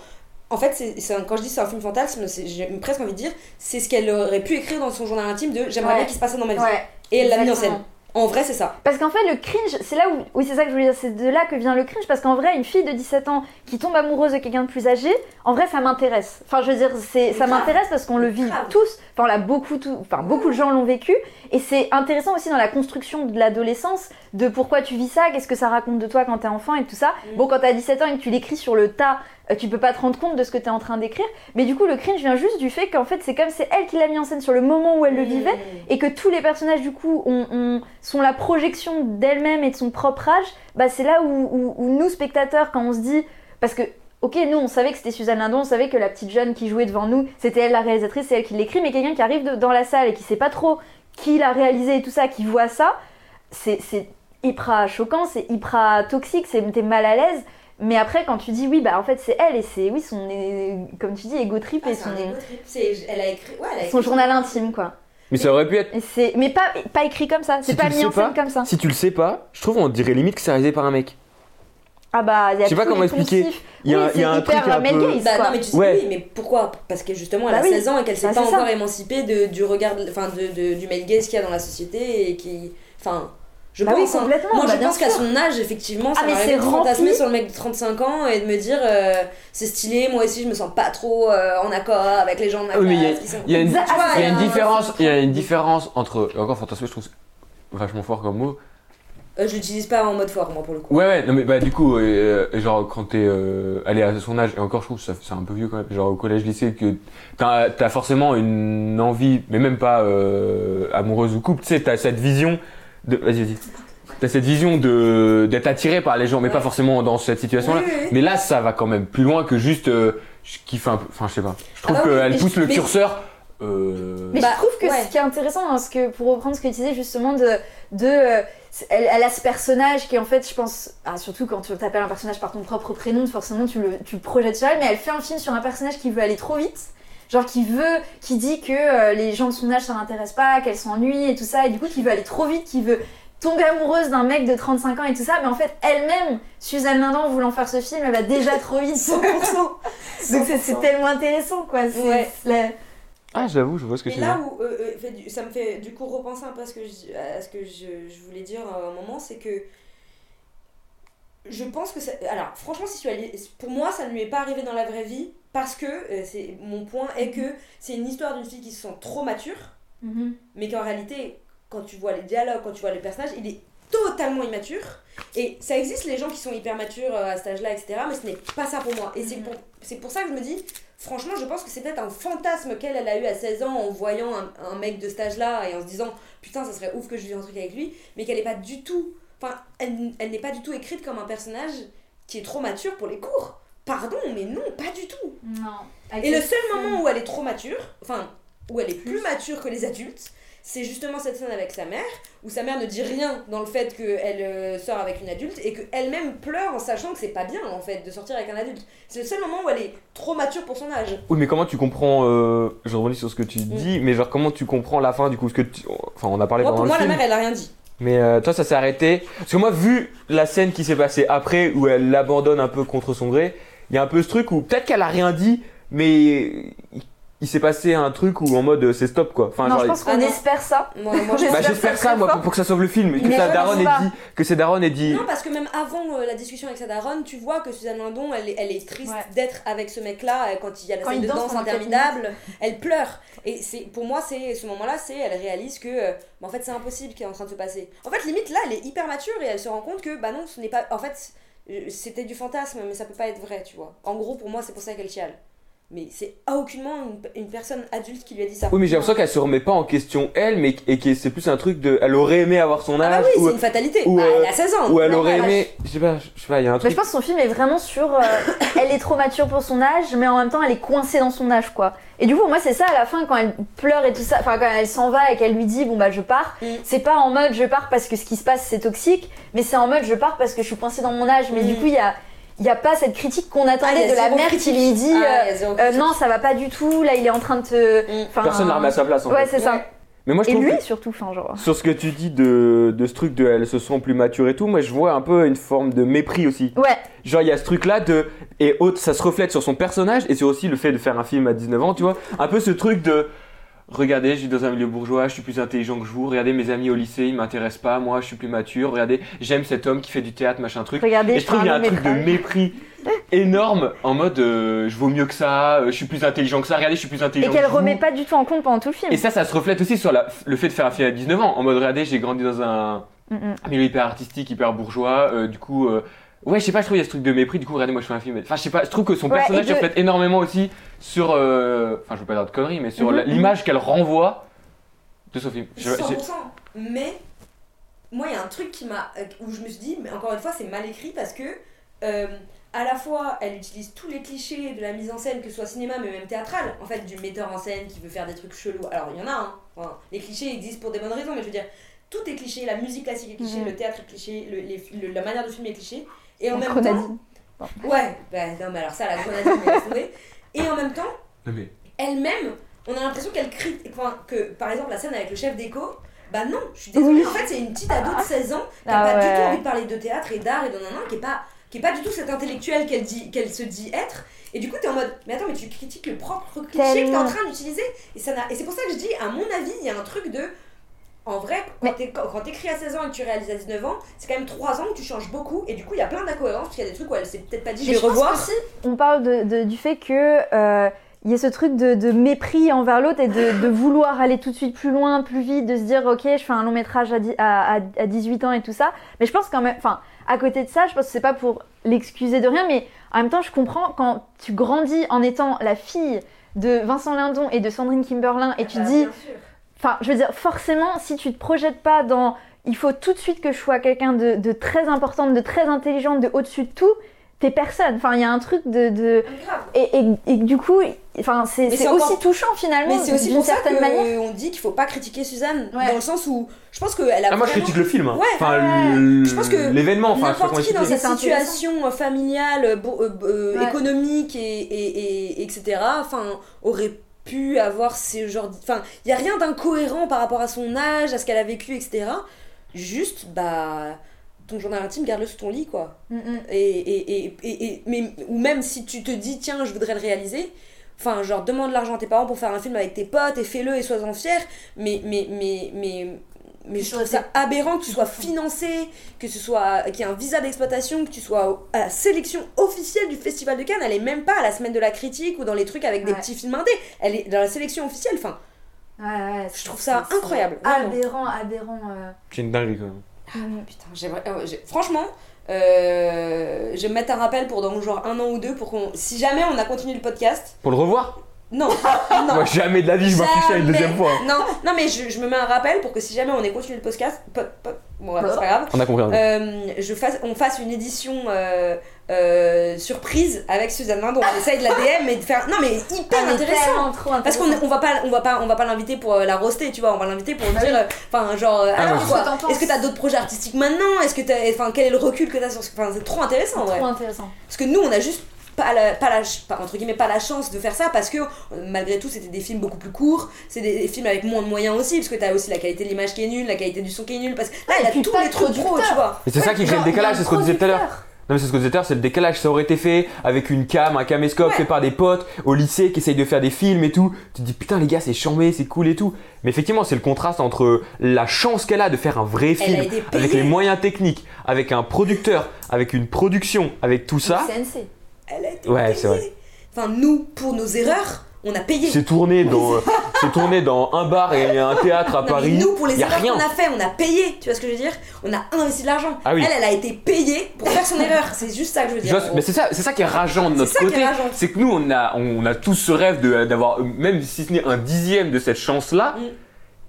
En fait, quand je dis c'est un film fantasme, j'ai presque envie de dire, c'est ce qu'elle aurait pu écrire dans son journal intime de j'aimerais Ouais. bien qu'il se passait dans ma vie. Ouais. et elle l'a mis en scène. En vrai, c'est ça. Parce qu'en fait, le cringe, c'est là où. Oui, c'est ça que je voulais dire, c'est de là que vient le cringe. Parce qu'en vrai, une fille de 17 ans qui tombe amoureuse de quelqu'un de plus âgé, en vrai, ça m'intéresse. Enfin, je veux dire, c'est, ça m'intéresse parce qu'on le vit Grave. tous. Enfin, on l'a beaucoup, tout, enfin, beaucoup de gens l'ont vécu. Et c'est intéressant aussi dans la construction de l'adolescence, de pourquoi tu vis ça, qu'est-ce que ça raconte de toi quand t'es enfant et tout ça. Mm. Bon, quand t'as 17 ans et que tu l'écris sur le tas, tu peux pas te rendre compte de ce que t'es en train d'écrire. Mais du coup, le cringe vient juste du fait qu'en fait, c'est comme c'est elle qui l'a mis en scène sur le moment où elle le vivait et que tous les personnages du coup ont- ont- sont la projection d'elle-même et de son propre âge, bah c'est là où, où- où nous spectateurs quand on se dit parce que ok nous on savait que c'était Suzanne Lindon, on savait que la petite jeune qui jouait devant nous c'était elle la réalisatrice, c'est elle qui l'écrit, mais quelqu'un qui arrive de- dans la salle et qui sait pas trop qui l'a réalisé et tout ça, qui voit ça, c'est c'est hyper choquant, c'est hyper toxique, c'est t'es mal à l'aise. Mais après, quand tu dis oui, bah en fait c'est elle et c'est oui son, comme tu dis, égo trip Ah, et son, un ego trip. C'est- Elle a écrit. Ouais, elle a son journal intime quoi. Mais ça aurait pu être. Mais pas, pas écrit comme ça. C'est Si pas mis en scène pas, comme ça. Si tu le sais pas, je trouve on dirait limite que c'est réalisé par un mec. Ah bah, il y a Je sais pas comment expliquer. Il y a, Oui, y a un truc un peu. gaze. Bah non, mais tu sais, Ouais. oui, mais pourquoi? Parce que justement, elle Bah a oui. 16 ans et qu'elle s'est Bah, pas ça. encore émancipée de, du regard, enfin, de, de- du male gaze qu'il y a dans la société et qui. Enfin, je Bah oui, pense. hein. complètement, Moi, bah, je pense qu'à son âge, effectivement, ça Ah, c'est de fantasmer sur le mec de 35 ans et de me dire euh, c'est stylé, moi aussi, je me sens pas trop euh, en accord avec les gens de ma Oui, mais il y a- classe Il y a une, vois, y a différence. c'est- Il y a une différence entre. et Encore fantasmer, je trouve vachement fort comme mot. Euh, je l'utilise pas en mode fort, moi, pour le coup. Ouais, ouais, non, mais bah, du coup, euh, euh, genre, quand t'es euh, allé à son âge, et encore, je trouve que ça- c'est un peu vieux quand même, genre au collège, lycée, que t'as as forcément une envie, mais même pas euh, amoureuse ou couple, tu sais, t'as cette vision de. Vas-y, vas-y. T'as cette vision de d'être attiré par les gens, mais Ouais. pas forcément dans cette situation-là. Oui, oui, oui. Mais là, ça va quand même plus loin que juste. euh, je kiffe un peu. Enfin, je sais pas. Je trouve Ah bah oui, qu'elle pousse je- le mais- curseur. euh, Mais Bah, je trouve que ouais. ce qui est intéressant dans ce que, pour reprendre ce que tu disais justement de, de euh, elle a ce personnage qui en fait je pense, ah, surtout quand tu t'appelles un personnage par ton propre prénom, forcément tu le, tu le projettes sur elle, mais elle fait un film sur un personnage qui veut aller trop vite, genre qui veut, qui dit que euh, les gens de son âge ça l'intéresse pas, qu'elle s'ennuie et tout ça, et du coup qui veut aller trop vite, qui veut tomber amoureuse d'un mec de 35 ans et tout ça, mais en fait elle-même, Suzanne Lindan voulant faire ce film, elle va déjà trop vite. 100%. *laughs* Donc c'est- c'est tellement intéressant quoi. C'est- Ouais. la- Ah, j'avoue, je vois ce que Mais tu veux là dire. où euh, euh, fait du- ça me fait du coup repenser un peu à ce que je, à ce que je, je voulais dire à un moment, c'est que je pense que ça, alors franchement si pour moi ça ne lui est pas arrivé dans la vraie vie parce que euh, c'est mon point est que c'est une histoire d'une fille qui se sent trop mature Mhm. mais qu'en réalité quand tu vois les dialogues quand tu vois les personnages il est totalement immature et ça existe les gens qui sont hyper matures euh, à cet âge là etc mais ce n'est pas ça pour moi et c'est Mhm. pour, c'est pour ça que je me dis franchement je pense que c'est peut-être un fantasme qu'elle elle a eu à 16 ans en voyant un, un mec de cet âge là et en se disant putain ça serait ouf que je vive un truc avec lui mais qu'elle est pas du tout enfin elle, elle n'est pas du tout écrite comme un personnage qui est trop mature pour les cours pardon mais non pas du tout Non. et le seul moment où elle est trop mature, enfin, où elle est plus mature que les adultes, c'est justement cette scène avec sa mère, où sa mère ne dit rien dans le fait qu'elle euh, sort avec une adulte et qu'elle-même pleure en sachant que c'est pas bien en fait de sortir avec un adulte. C'est le seul moment où elle est trop mature pour son âge. Oui, mais comment tu comprends. Euh, je rebondis sur ce que tu Mm. dis, mais genre, comment tu comprends la fin du coup ce que tu- Enfin, on a parlé Moi, pendant pour moi, le la film. mère, elle a rien dit. Mais euh, toi, ça s'est arrêté. Parce que moi, vu la scène qui s'est passée après, où elle l'abandonne un peu contre son gré, il y a un peu ce truc où peut-être qu'elle a rien dit, mais il, s'est passé un truc où en mode euh, c'est stop quoi. Enfin, non, genre, je pense qu'on non. espère ça. Moi, moi, je- J'espère bah, ça ça, moi, pour, pour que ça sauve le film. Et que daronne pense ait dit, que ses daronnes ait dit. Non, parce que même avant euh, la discussion avec sa daronne, tu vois que Suzanne Lindon, elle est, elle est triste Ouais. d'être avec ce mec-là euh, quand il y a la Quand scène de danse interminable. Elle pleure. Et c'est pour moi, c'est ce moment-là, c'est elle réalise que euh, bah, en fait c'est impossible qui est en train de se passer. En fait, limite là, elle est hyper mature et elle se rend compte que bah non, ce n'est pas. En fait, c'était du fantasme, mais ça peut pas être vrai, tu vois. En gros, pour moi, c'est pour ça qu'elle chiale. Mais c'est aucunement une, une personne adulte qui lui a dit ça. Oui, mais j'ai l'impression qu'elle se remet pas en question elle, mais et que c'est plus un truc de. Elle aurait aimé avoir son Ah bah âge. oui, ou, c'est une fatalité. ou, Bah, euh, elle a 16 ans. ou elle normal. aurait aimé. Je sais pas, je sais pas, il y a un truc. je pense que son film est vraiment sur. euh, *coughs* elle est trop mature pour son âge, mais en même temps, elle est coincée dans son âge, quoi. Et du coup, moi, c'est ça à la fin, quand elle pleure et tout ça, enfin, quand elle s'en va et qu'elle lui dit, bon, bah, je pars, Mm. c'est pas en mode je pars parce que ce qui se passe, c'est toxique, mais c'est en mode je pars parce que je suis coincée dans mon âge. Mais Mm. du coup, il y a, il y a pas cette critique qu'on Ah, attendait il y a de la mère qui lui dit, Ah, euh, euh, non, ça va pas du tout, là, il est en train de te. Mm. Personne l'a remis à sa place en Ouais, fait. c'est ça. Mais moi, je Et lui, que surtout, genre. sur ce que tu dis de, de ce truc de elle se sent plus mature et tout, moi je vois un peu une forme de mépris aussi. Ouais, Genre il y a ce truc là de et autre, ça se reflète sur son personnage et sur aussi le fait de faire un film à 19 ans, tu vois. Un peu ce truc de regardez, je vis dans un milieu bourgeois, je suis plus intelligent que vous. Regardez mes amis au lycée, ils m'intéressent pas, moi je suis plus mature. Regardez, j'aime cet homme qui fait du théâtre, machin truc. regardez, Et je trouve qu'il y a un truc de mépris énorme en mode euh, je vaux mieux que ça, euh, je suis plus intelligent que ça. Regardez, je suis plus intelligent Et qu'elle que vous. remet pas du tout en compte pendant tout le film. Et ça, ça se reflète aussi sur la- le fait de faire un film à 19 ans. En mode, regardez, j'ai grandi dans un Mm, mm. milieu hyper artistique, hyper bourgeois. euh, du coup, ouais, je sais pas, je trouve qu'il y a ce truc de mépris. Du coup, regardez, moi je fais un film. Enfin, je sais pas, je trouve que son Ouais, personnage et de- reflète énormément aussi sur. euh, Enfin, je veux pas dire de conneries, mais sur Mhm, la- mhm. l'image qu'elle renvoie de son film. Je- 100%. j'ai- Mais moi, il y a un truc qui m'a euh, où je me suis dit, mais encore une fois, c'est mal écrit parce que euh, à la fois, elle utilise tous les clichés de la mise en scène, que ce soit cinéma, mais même théâtrale, en fait, du metteur en scène qui veut faire des trucs chelous. Alors, il y en a, hein. Enfin, les clichés existent pour des bonnes raisons, mais je veux dire, tout est cliché, la musique classique est cliché, Mhm. le théâtre est cliché, le- les- le- la manière de filmer est cliché. Et en La même grenadine. temps. Ouais, bah non, mais alors ça, la grenadine, tomber. Et en même temps, mais. elle-même, on a l'impression qu'elle crie. Enfin, que par exemple, la scène avec le chef d'éco. Bah non, je suis désolée, Oui. en fait c'est une petite ado de 16 ans qui a Ah pas du tout envie de parler de théâtre et d'art et de nanan, qui est pas qui est pas du tout cette intellectuelle qu'elle dit qu'elle se dit être et du coup t'es en mode mais attends mais tu critiques le propre cliché que t'es en Tellement. train d'utiliser et ça n'a et c'est pour ça que je dis à mon avis il y a un truc de en vrai quand t'écris à 16 ans et que tu réalises à 19 ans c'est quand même 3 ans où tu changes beaucoup et du coup il y a plein d'incohérences parce qu'il y a des trucs où elle s'est peut-être pas dit je vais revoir qu'aussi, on parle de, de- du fait que euh, il y a ce truc de, de mépris envers l'autre et de, de vouloir aller tout de suite plus loin, plus vite, de se dire ok, je fais un long métrage à, dix- à, à- à 18 ans et tout ça. Mais je pense quand même, enfin, à côté de ça, je pense que c'est pas pour l'excuser de rien, mais en même temps, je comprends quand tu grandis en étant la fille de Vincent Lindon et de Sandrine Kimberlin et tu Bah, dis. Enfin, je veux dire, forcément, si tu te projettes pas dans. Il faut tout de suite que je sois quelqu'un de, de très importante, de très intelligente, de au-dessus de tout, t'es personne. Enfin, il y a un truc de. de- Grave. Et, et- et du coup, enfin, c'est aussi encore- touchant finalement, Mais c'est aussi pour ça manière. qu'on dit qu'il faut pas critiquer Suzanne Ouais. dans le sens où je pense qu'elle a Ah, moi je critique le film. hein. Ouais, enfin, ouais. Je pense que l'événement, enfin, N'importe qui dans intéressant. situation euh, familiale, euh, euh, Ouais. économique et, et, et- etc. Enfin, aurait pu avoir ces genres. Enfin, il y a rien d'incohérent par rapport à son âge, à ce qu'elle a vécu, etc. Juste, bah, ton journal intime, garde-le sous ton lit, quoi. Mm, mm. Et, et, et, et, et- mais, ou même si tu te dis, tiens, je voudrais le réaliser. Enfin, genre, demande l'argent à tes parents pour faire un film avec tes potes et fais-le et sois-en fier. Mais, mais, mais, mais, mais je trouve ça aberrant que tu sois financé, que ce soit qu'il y ait un visa d'exploitation, que tu sois à la sélection officielle du Festival de Cannes. Elle est même pas à la semaine de la critique ou dans les trucs avec des petits films indés. Elle est dans la sélection officielle. Enfin, Ouais, ouais, Je trouve ça incroyable. Aberrant, aberrant. euh. C'est une dinguerie quand même. Ah, putain, j'aimerais. euh, j'ai- franchement, euh, je vais me mettre un rappel pour dans genre un an ou deux pour qu'on. Si jamais on a continué le podcast. Pour le revoir? Non, *laughs* non. Moi jamais de la vie je m'affiche une Jamais. deuxième fois. Non, non, mais je, je me mets un rappel pour que si jamais on ait continué le podcast. po- po- bon, ouais, c'est pas grave. On a compris. Euh, je fasse, on fasse une édition euh, euh, surprise avec Suzanne Lindon. On essaye de la DM et de faire. Non, mais hyper Ah, mais intéressant. trop Parce qu'on intéressant. on va pas on va pas on va pas l'inviter pour la roaster tu vois on va l'inviter pour Bah dire oui. euh, enfin genre Ah, est-ce que t'as d'autres projets artistiques maintenant? Est-ce que t'as enfin quel est le recul que t'as sur ce enfin c'est trop intéressant ouais Trop intéressant. parce que nous on a juste pas la, pas la ch- pas, entre guillemets pas la chance de faire ça parce que malgré tout c'était des films beaucoup plus courts c'est des, des films avec moins de moyens aussi parce que t'as aussi la qualité de l'image qui est nulle la qualité du son qui est nulle parce que là et il a tous les trucs pro tu vois Et c'est ça qui crée le décalage, c'est ce qu'on disait tout à l'heure. Non mais c'est ce qu'on disait tout à l'heure, c'est le décalage, ça aurait été fait avec une cam, un caméscope Ouais. fait par des potes au lycée qui essayent de faire des films et tout. Tu te dis putain les gars c'est charmé, c'est cool et tout. Mais effectivement c'est le contraste entre la chance qu'elle a de faire un vrai Elle film avec les moyens techniques, avec un producteur, avec une production, avec tout ça. CNC. Elle a été Ouais, payée. c'est vrai. enfin nous pour nos erreurs on a payé C'est tourné *laughs* dans, c'est tourné dans un bar et un théâtre à Non, mais Paris. nous, pour les erreurs qu'on a fait, on a payé. Tu vois ce que je veux dire? On a investi de l'argent. Ah oui. Elle, elle a été payée pour faire son erreur. C'est juste ça que je veux dire. mais c'est ça, c'est ça qui est rageant de notre côté. C'est que nous, on a, on a tous ce rêve de- d'avoir, même si ce n'est un dixième de cette chance-là. Mm.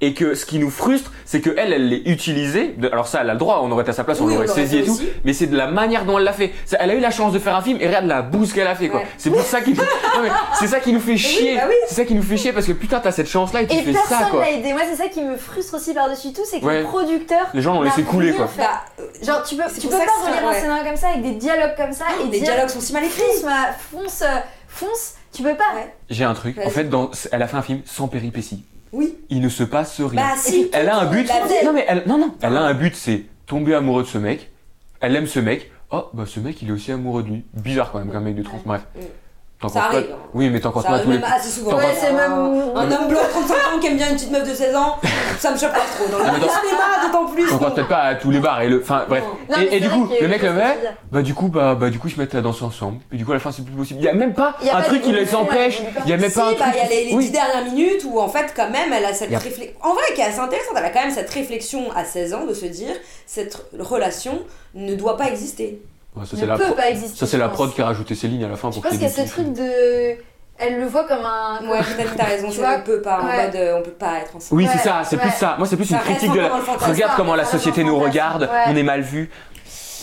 Et que ce qui nous frustre, c'est que elle, elle l'ait utilisée. de- Alors ça, elle a le droit. On aurait été à sa place, on Oui, on l'aurait saisi et tout. aussi. Mais c'est de la manière dont elle l'a fait. Ça- Elle a eu la chance de faire un film et regarde la bouse qu'elle a fait quoi. Ouais. C'est pour ça qui, *laughs* c'est ça qui nous fait chier. bah oui. C'est ça qui nous fait chier parce que putain, t'as cette chance-là et tu Et fais ça personne quoi. l'a aidé. Moi, c'est ça qui me frustre aussi par-dessus tout, c'est que Ouais. le producteur. Les gens l'ont laissé couler quoi. Bah, euh, Genre, tu peux, tu peux pas relire un ouais. scénario comme ça avec des dialogues comme ça et les dialogues sont si mal écrits. fonce, ma- fonce, euh, fonce, tu peux pas. Ouais. J'ai un truc. En fait, dans, elle a fait un film sans péripéties. Oui. Il ne se passe rien. Bah si. Elle a un but. Non mais elle, non non. Elle a un but, c'est tomber amoureux de ce mec. Elle aime ce mec. Oh bah ce mec, il est aussi amoureux de lui. Bizarre quand même qu'un mec de trans. Bref. Ça arrive. Oui, mais t'en quoi arrive tous les. assez souvent. Ouais, c'est même. Un homme blanc de 35 ans qui aime bien une petite meuf de 16 ans, ça me choque pas trop. Dans le Ah, attends. cinéma, d'autant plus. T'en penses bon. peut-être pas à tous les bars et le. Enfin bref. Non, et du coup, le mec le bizarres. Bah du coup, bah, bah du coup, ils se mettent à danser ensemble. Et du coup, à la fin, c'est plus possible. Il y a même pas un pas truc qui les empêche. Il y a même pas un bah, truc. il y a les, les Oui. dix dernières minutes où en fait quand même elle a cette réflexion en vrai qui est assez intéressante elle a quand même cette réflexion à 16 ans de se dire cette relation ne doit pas exister Ouais, ça ne c'est la peut pro- pas exister. ça c'est la je pense. prod qui a rajouté ces lignes à la fin Je pour pense qu'il y a ce truc de. Elle le voit comme un. ouais peut-être t'as raison Tu vois ne peut pas en Ouais. mode euh, on peut pas être ensemble Oui, Ouais, c'est ça, c'est plus ça. Moi, c'est plus Ça une critique de la. Regarde comment la société nous regarde, Ouais. on est mal vu.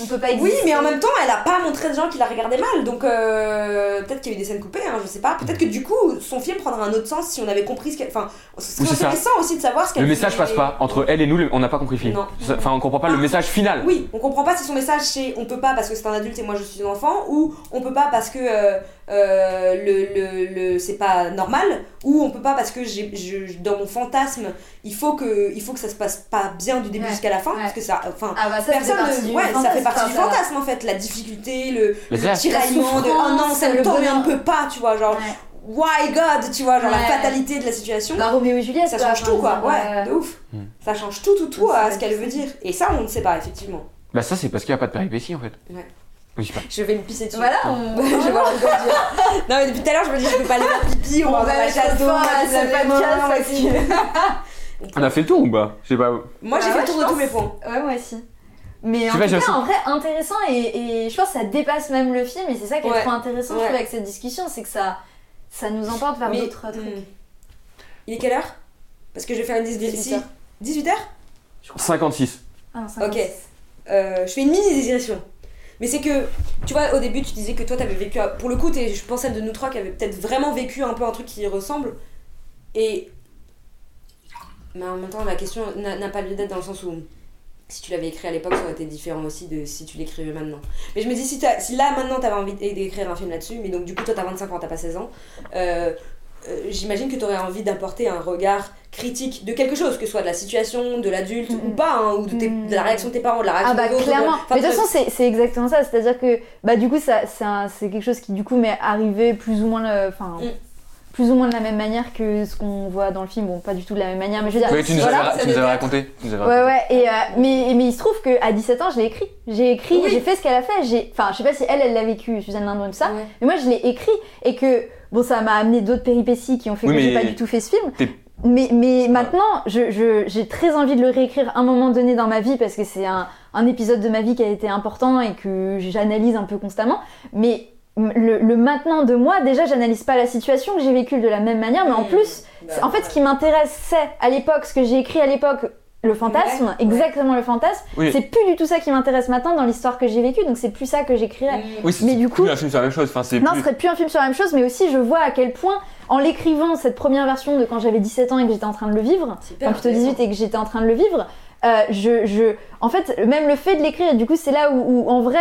On peut pas oui mais en même temps elle a pas montré de gens qui la regardaient mal donc euh, peut-être qu'il y a eu des scènes coupées hein, je sais pas peut-être que du coup son film prendra un autre sens si on avait compris ce qu'elle enfin ce Oui, serait ça. intéressant aussi de savoir ce qu'elle Le message passe pas. Entre elle et nous, on n'a pas compris le film. Non. Enfin, on comprend pas le message final. Oui, on comprend pas si son message c'est on peut pas parce que c'est un adulte et moi je suis un enfant ou on peut pas parce que euh, euh, le, le, le- c'est pas normal, ou on peut pas parce que j'ai, je, dans mon fantasme, il faut, que, il faut que ça se passe pas bien du début Ouais, jusqu'à la fin, ouais. parce que ça. Enfin, Ah bah ça, Personne, fait partie ne- du ouais, ça fait fantasme, partie du fantasme en fait, la difficulté, le, Mais le tiraillement de oh non, ça me le tombe et on ne peut pas, tu vois, genre Ouais. why God, tu vois, genre la fatalité de la situation. Bah, Roméo et Juliette, ça quoi, change tout quoi, ouais, euh, de ouf. Hmm. Ça change tout, tout, tout à ce qu'elle veut dire. Et ça, on ne sait pas, effectivement. Bah, ça, c'est parce qu'il n'y a pas de péripéties en fait. Ouais. Oui, c'est pas. Je vais me pisser dessus. Voilà, on... *laughs* je vais voir. *laughs* Non, mais depuis tout à l'heure, je me dis, je peux pas aller faire pipi, on, On va faire la chasse d'eau, on a fait le tour ou pas? Je sais pas. Moi, j'ai Ah fait ouais, le tour de tous mes points. Ouais, moi aussi. Mais en tout cas, en vrai, intéressant et, et je pense que ça dépasse même le film et c'est ça qui est Ouais. trop intéressant je trouve, avec cette discussion, c'est que ça, ça nous emporte vers d'autres trucs. hmm. Il est quelle heure? Parce que je vais faire une 18 18 heures. 18 heures? 56. Ah, non, 56. Ok. Euh, je fais une mini digression. Mais c'est que, tu vois, au début, tu disais que toi, t'avais vécu. Pour le coup, t'es, je celle de nous trois qui avait peut-être vraiment vécu un peu un truc qui ressemble. Et. Mais en même temps, la question n'a, pas lieu d'être dans le sens où. Si tu l'avais écrit à l'époque, ça aurait été différent aussi de si tu l'écrivais maintenant. Mais je me dis, si, t'as- si là, maintenant, t'avais envie d'écrire un film là-dessus, mais donc du coup, toi, t'as 25 ans, t'as pas 16 ans, euh, euh, j'imagine que t'aurais envie d'apporter un regard critique de quelque chose, que ce soit de la situation, de l'adulte Mhm. ou pas, hein, ou de, tes- de la réaction de tes parents, de la réaction Ah bah autres, clairement. de- enfin, Mais de toute façon c'est exactement ça. C'est-à-dire que bah du coup ça c'est quelque chose qui du coup m'est arrivé plus ou moins le- enfin Mm. plus ou moins de la même manière que ce qu'on voit dans le film. Bon pas du tout de la même manière mais je veux dire. Oui, tu nous voilà. avais, tu nous avais raconté. Tu nous avais Ouais raconté. ouais et euh, mais mais il se trouve que à 17 ans je l'ai écrit. J'ai écrit, Oui. j'ai fait ce qu'elle a fait. J'ai enfin je sais pas si elle elle l'a vécu Suzanne Lindon et tout ça. Ouais. Mais moi je l'ai écrit et que bon ça m'a amené d'autres péripéties qui ont fait Oui, que j'ai pas du tout fait ce film. Mais, mais maintenant, je- je- j'ai très envie de le réécrire à un moment donné dans ma vie parce que c'est un, un épisode de ma vie qui a été important et que j'analyse un peu constamment. Mais le, le maintenant de moi, déjà, j'analyse pas la situation que j'ai vécue de la même manière, mais en plus, Bah, c'est- en fait, ce qui m'intéressait à l'époque, ce que j'ai écrit à l'époque, le fantasme, Ouais, ouais. exactement le fantasme, Oui. c'est plus du tout ça qui m'intéresse maintenant dans l'histoire que j'ai vécue, donc c'est plus ça que j'écrirais. Oui, c'est Mais du plus coup- un film sur la même chose. Enfin, Non, ce plus. serait plus un film sur la même chose, mais aussi je vois à quel point, en l'écrivant, cette première version de quand j'avais 17 ans et que j'étais en train de le vivre, enfin plutôt 18 et que j'étais en train de le vivre, euh, je, je, en fait, même le fait de l'écrire, et du coup, c'est là où, où, en vrai,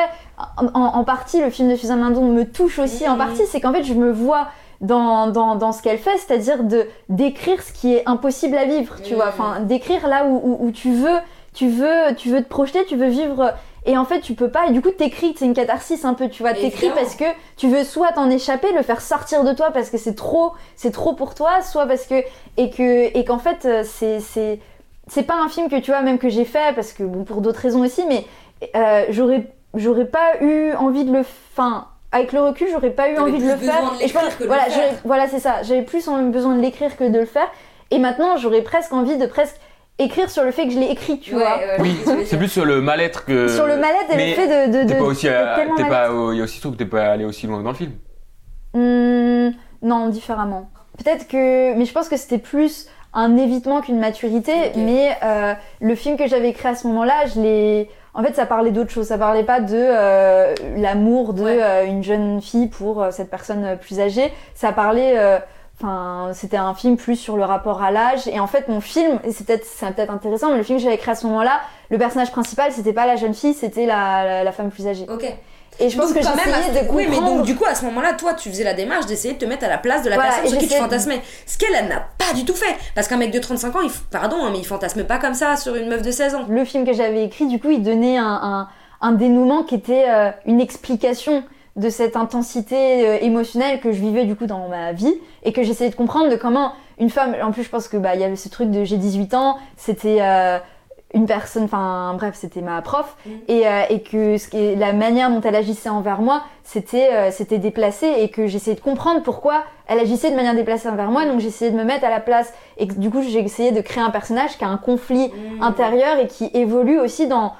en, en partie, le film de Suzanne Lindon me touche aussi, en partie, c'est qu'en fait, je me vois dans, dans, dans ce qu'elle fait, c'est-à-dire de d'écrire ce qui est impossible à vivre, tu vois, enfin, d'écrire là où, où, où tu veux, tu veux, tu veux te projeter, tu veux vivre. Et en fait, tu peux pas, et du coup, t'écris, c'est une catharsis un peu, tu vois, t'écris parce que tu veux soit t'en échapper, le faire sortir de toi parce que c'est trop, c'est trop pour toi, soit parce que, et que, et qu'en fait, euh, c'est, c'est, c'est pas un film que tu vois, même que j'ai fait, parce que, bon, pour d'autres raisons aussi, mais euh, j'aurais, j'aurais pas eu envie de le, enfin, avec le recul, j'aurais pas eu envie de le faire. de et je pense, que voilà, le faire. j'aurais- voilà, c'est ça. J'avais plus besoin de l'écrire que de le faire. Et maintenant, j'aurais presque envie de presque écrire sur le fait que je l'ai écrit, tu Ouais, vois. ouais, Oui, c'est plus sur le mal-être que. Sur le mal-être et mais le fait de. de, T'es de- pas aussi. Il y a aussi truc que t'es pas allé aussi loin que dans le film. Hmm, non, différemment. Peut-être que. Mais je pense que c'était plus un évitement qu'une maturité. Mais euh, le film que j'avais écrit à ce moment-là, je l'ai. En fait, ça parlait d'autre chose. Ça parlait pas de euh, l'amour de Ouais. euh, une jeune fille pour euh, cette personne euh, plus âgée. Ça parlait. euh, Enfin, c'était un film plus sur le rapport à l'âge. Et en fait, mon film, et c'est peut-être c'est peut-être intéressant, mais le film que j'avais écrit à ce moment-là, le personnage principal, c'était pas la jeune fille, c'était la, la, la femme plus âgée. Ok. Et je pense Donc, que j'essayais à- de Oui, mais comprendre. donc du coup, à ce moment-là, toi, tu faisais la démarche d'essayer de te mettre à la place de la Voilà, personne sur qui tu fantasmais. Ce qu'elle, elle n'a pas du tout fait. Parce qu'un mec de 35 ans, il, pardon, hein, mais il fantasme pas comme ça sur une meuf de 16 ans. le film que j'avais écrit, du coup, il donnait un, un, un dénouement qui était euh, une explication de cette intensité euh, émotionnelle que je vivais du coup dans ma vie et que j'essayais de comprendre de comment une femme, en plus je pense que bah il y avait ce truc de j'ai 18 ans, c'était euh, une personne, enfin bref c'était ma prof Mm. et, euh, et que ce qui est, la manière dont elle agissait envers moi c'était euh, c'était déplacé et que j'essayais de comprendre pourquoi elle agissait de manière déplacée envers moi donc j'essayais de me mettre à la place et que, du coup j'ai essayé de créer un personnage qui a un conflit Mm. intérieur et qui évolue aussi dans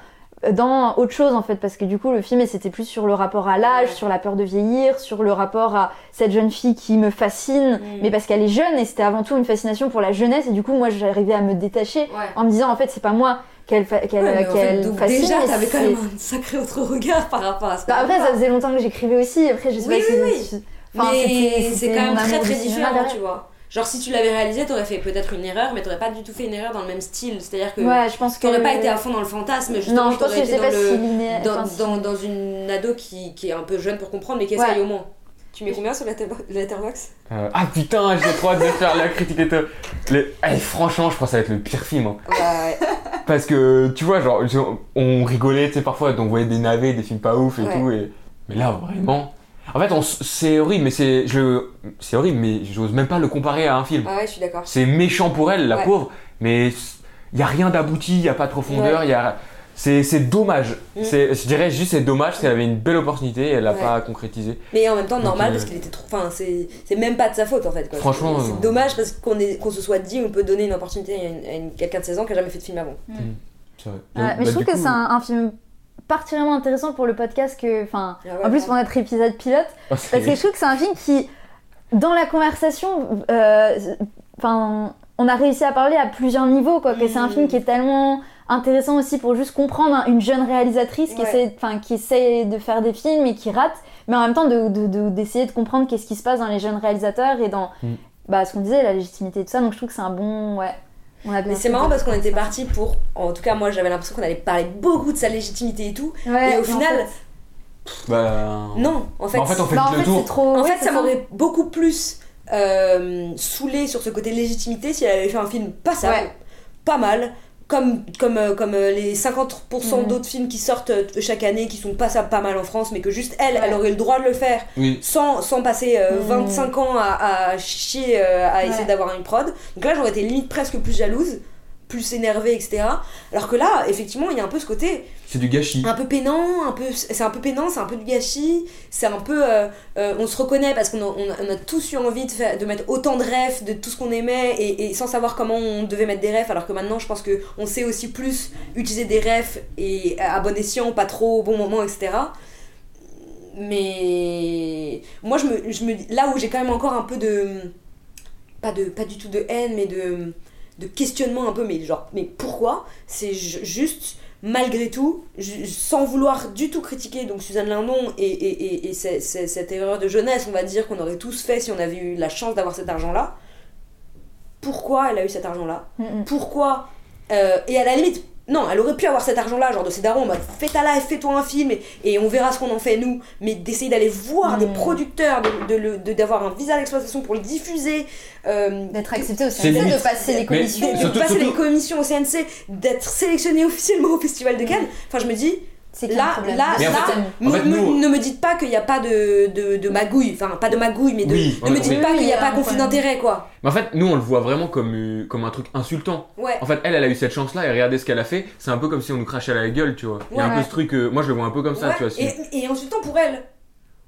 dans autre chose en fait parce que du coup le film c'était plus sur le rapport à l'âge, Ouais. sur la peur de vieillir, sur le rapport à cette jeune fille qui me fascine Mm. mais parce qu'elle est jeune et c'était avant tout une fascination pour la jeunesse et du coup moi j'arrivais à me détacher Ouais. en me disant en fait c'est pas moi qu'elle fa- Ouais, fait, donc fascine déjà, t'avais quand même un sacré autre regard par rapport à ce Bah, après ça faisait longtemps que j'écrivais aussi après je sais Oui, pas si oui, si- enfin, mais c'était- c'est quand même très très différent, tu vois. Genre, si tu l'avais réalisé, t'aurais fait peut-être une erreur, mais t'aurais pas du tout fait une erreur dans le même style. C'est-à-dire que ouais je pense que t'aurais pas été à fond dans le fantasme, justement, non je pense t'aurais que été dans le- si linéaire dans, enfin, si- dans, dans une ado qui, qui est un peu jeune pour comprendre, mais qui Ouais. essaye au moins. Tu mets combien sur la Letterboxd? Euh, ah putain, j'ai trop hâte de faire la critique et tout. Eh, franchement, je pense que ça va être le pire film. hein. Ouais. Parce que, tu vois, genre, genre, on rigolait, tu sais, parfois, on voyait des navets, des films pas ouf et Ouais. tout. Et... Mais là, vraiment. En fait, c'est horrible, mais c'est. Je... C'est horrible, mais j'ose même pas le comparer à un film. Ah ouais, je suis d'accord. C'est méchant pour elle, la Ouais. pauvre, mais il y a rien d'abouti, il y a pas de profondeur, il y a. C'est c'est dommage. Mm. C'est- Je dirais juste c'est dommage parce qu'elle avait une belle opportunité et elle l'a Ouais. pas concrétisé. Mais en même temps, Donc, normal, euh, parce qu'il était trop. Enfin, c'est c'est même pas de sa faute en fait. Quoi. Franchement, C'est- euh, dommage parce qu'on est- qu'on se soit dit on peut donner une opportunité à, une- à une- quelqu'un de 16 ans qui a jamais fait de film avant. C'est vrai. Ouais, Donc, mais bah, je trouve du que c'est un, un film particulièrement intéressant pour le podcast que, enfin, Ah ouais, en plus pour notre épisode pilote, Oh, *laughs* c'est- parce que je trouve que c'est un film qui, dans la conversation, euh, enfin, on a réussi à parler à plusieurs niveaux, quoi. Que c'est un Mm. film qui est tellement intéressant aussi pour juste comprendre hein, une jeune réalisatrice qui Ouais. essaie, enfin, qui essaie de faire des films et qui rate, mais en même temps de- de- de- d'essayer de, comprendre qu'est-ce qui se passe dans les jeunes réalisateurs et dans, Mm. bah, ce qu'on disait, la légitimité et tout ça. Donc je trouve que c'est un bon, ouais. On a bien Mais c'est marrant parce qu'on était parti pour. En tout cas, moi j'avais l'impression qu'on allait parler beaucoup de sa légitimité et tout. Ouais, et au en final, fait- Bah, non. En fait, Bah, en fait, on fait Bah, en le fait, tour. c'est trop. En ouais, fait, c'est ça m'aurait beaucoup plus euh, saoulé sur ce côté légitimité si elle avait fait un film passable, Ouais. pas mal, comme, comme, euh, comme euh, les 50% Mhm. d'autres films qui sortent euh, chaque année qui sont passables pas mal en France, mais que juste elle, Ouais. elle aurait le droit de le faire oui. sans, sans passer euh, Mhm. 25 ans à, à chier, euh, à essayer d'avoir une prod. Donc là, j'aurais été limite presque plus jalouse, plus énervée, etc. Alors que là, effectivement, il y a un peu ce côté C'est du gâchis. un peu peinant, un peu, c'est un peu peinant, c'est un peu du gâchis, c'est un peu, euh, euh, on se reconnaît parce qu'on a, on tous eu envie de, faire, de mettre autant de refs de tout ce qu'on aimait et, et sans savoir comment on devait mettre des refs, alors que maintenant je pense que on sait aussi plus utiliser des refs et à bon escient, pas trop au bon moment, etc. Mais moi je me, je me là où j'ai quand même encore un peu de, pas de, pas du tout de haine, mais de, de questionnement un peu, mais genre, mais pourquoi? C'est ju- juste malgré tout, sans vouloir du tout critiquer donc Suzanne Lindon et, et, et, et c'est- cette erreur de jeunesse, on va dire, qu'on aurait tous fait si on avait eu la chance d'avoir cet argent-là, pourquoi elle a eu cet argent-là? Mm, mm. Pourquoi euh, Et à la limite, non, elle aurait pu avoir cet argent-là, genre de ses darons mode fais ta live, fais-toi un film et, et on verra ce qu'on en fait nous, mais d'essayer d'aller voir des producteurs, de- de d'avoir un visa d'exploitation pour le diffuser, euh, D'être accepté au CNC, de passer les commissions. de, de Surtout- passer surtout- les commissions au CNC, d'être sélectionné officiellement au Festival de Cannes. Enfin, je me dis, C'est là, là, Mais en là, fait, me- en fait, me- nous- ne me dites pas qu'il n'y a pas de, de, de magouille, enfin, pas de magouille, mais de, Oui, ne me dites pas qu'il n'y a pas conflit d'intérêt, quoi. Mais en fait, nous, on le voit vraiment comme, euh, comme un truc insultant. Ouais. En fait, elle, elle a eu cette chance-là et regardez ce qu'elle a fait. C'est un peu comme si on nous crachait à la gueule, tu vois. Il y a un Ouais. peu ce truc, euh, moi je le vois un peu comme ça, Ouais, tu vois. et, et insultant pour elle.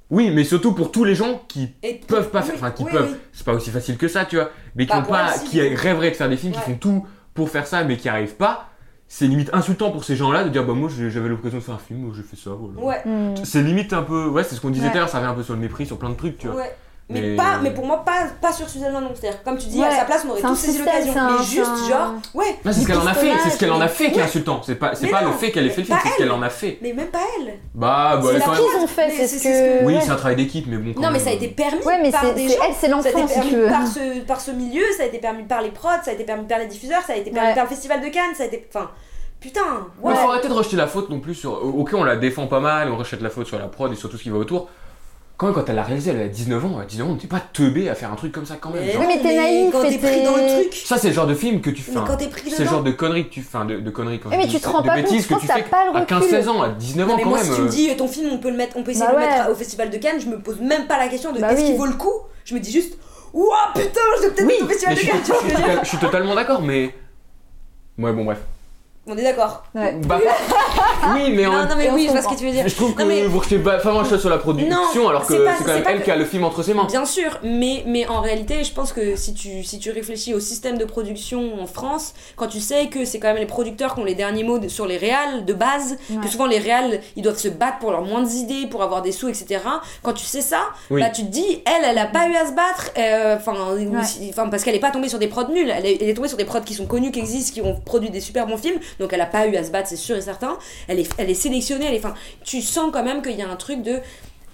Oui, mais surtout pour tous les gens qui Et peuvent pas oui, faire, enfin qui oui, peuvent, oui. c'est pas aussi facile que ça, tu vois, mais qui Bah, ont pas, qui rêveraient de faire des films, qui font tout pour faire ça, mais qui arrivent pas. C'est limite insultant pour ces gens-là de dire bah moi j'avais l'occasion de faire un film, j'ai fait ça, voilà. Ouais, Mm. C'est limite un peu, ouais, c'est ce qu'on disait Ouais. tout à l'heure, ça revient un peu sur le mépris, sur plein de trucs, tu vois. ouais. Mais, Mais- pas, mais pour moi, pas, pas sur Suzanne Lindon. C'est-à-dire, comme tu dis, Ouais, à sa place, on aurait tous saisi l'occasion. Mais juste, un- genre, ouais, Non, c'est ce qu'elle en a fait, c'est ce qu'elle en a fait qui est insultant. C'est pas, c'est Mais pas non, le fait qu'elle ait fait le film, c'est ce elle. qu'elle en a fait. mais même pas elle. Bah, bah, C'est quand qu'ils ont fait, Mais c'est c'est ce que-. Oui, ouais. c'est un travail d'équipe, mais bon. quand Non, mais ça a euh, été permis Ouais, mais par c'est des c'est gens. elle, c'est Ça a l'enfant été si permis tu veux. par ce, par ce milieu, ça a été permis par les prods, ça a été permis par les diffuseurs, ça a été permis par le festival de Cannes, ça a été. Enfin, putain, Mais ouais. faut arrêter de rejeter la faute non plus sur. Ok, on la défend pas mal, on rejette la faute sur la prod et sur tout ce qui va autour. Quand même, quand elle l'a réalisé, elle avait 19 ans. À 19 ans, n'était pas teubé à faire un truc comme ça quand même. Mais genre. Oui, mais t'es naïf quand t'es pris dans le t'es- truc. Ça, c'est le genre de film que tu fais. Mais quand t'es pris C'est le genre de conneries que tu fais. Enfin, de, de conneries quand mais dis tu te rends de pas compte, je que pense tu que fais t'as pas le à recul. 15-16 ans, à 19 Non, ans mais quand moi, même. si tu me euh, dis ton film, on peut le mettre, on peut essayer Bah de le mettre au festival de Cannes, je me pose même pas la question de Bah est-ce oui. qu'il vaut le coup. Je me dis juste, ouah putain, je vais peut-être Oui, au mais festival de Cannes. Je suis totalement d'accord, mais. Ouais, bon, bref. On est d'accord. Ouais. Bah, *laughs* oui, mais en Non, même non, mais oui, je vois ce que tu veux dire. Je trouve que Non, mais- vous rejetez pas vraiment chose sur la production Non, alors que c'est quand même elle que- qui a le film entre ses mains. Bien sûr, mais, mais en réalité, je pense que si tu, si tu réfléchis au système de production en France, quand tu sais que c'est quand même les producteurs qui ont les derniers mots de- sur les réals de base, que souvent les réals, ils doivent se battre pour leurs moindres idées, pour avoir des sous, etc. Quand tu sais ça, Oui. bah tu te dis, elle, elle a pas eu à se battre, euh, enfin, Ouais. parce qu'elle est pas tombée sur des prods nuls, elle est, elle est tombée sur des prods qui sont connus, qui existent, qui ont produit des super bons films, donc elle a pas eu à se battre, c'est sûr et certain. Elle est, elle est sélectionnée, elle est, enfin, tu sens quand même qu'il y a un truc de,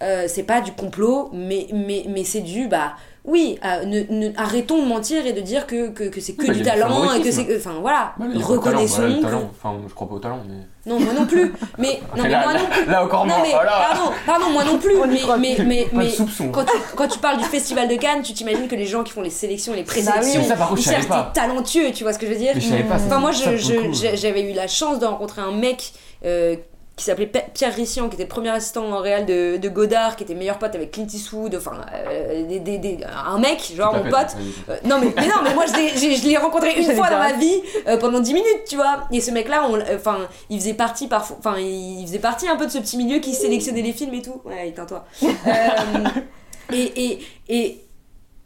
euh, c'est pas du complot, mais, mais, mais c'est du, bah, oui, euh, ne, ne- arrêtons de mentir et de dire que, que, que c'est que Oui, bah, du talent et que c'est que. Enfin voilà, Bah, talent, reconnaissons. voilà, que-. Enfin, je crois pas au talent, mais. Non, moi non plus. Mais, *laughs* non, mais là, moi là, non plus. là encore Non mais voilà. pardon, pardon, moi non plus. *laughs* Mais mais mais, mais quand tu, quand tu parles du festival de Cannes, tu t'imagines que les gens qui font les sélections, les Bah oui. présélections, par contre, ils cherchent des talentueux, tu vois ce que je veux dire? Enfin, moi, j'ai- j'avais eu la chance de rencontrer un mec euh, qui s'appelait Pe- Pierre Rissian, qui était le premier assistant en réel de, de Godard, qui était meilleur pote avec Clint Eastwood, enfin, euh, des- des- des- un mec, genre mon pote. Euh, non, mais, mais non, mais moi, je l'ai- j'ai- je l'ai rencontré une fois dans ma vie euh, pendant 10 minutes, tu vois. Et ce mec-là, euh, enfin, il faisait partie parfois, enfin, il faisait partie un peu de ce petit milieu qui sélectionnait les films et tout. Ouais, éteins-toi. *laughs* Euh, et, et, et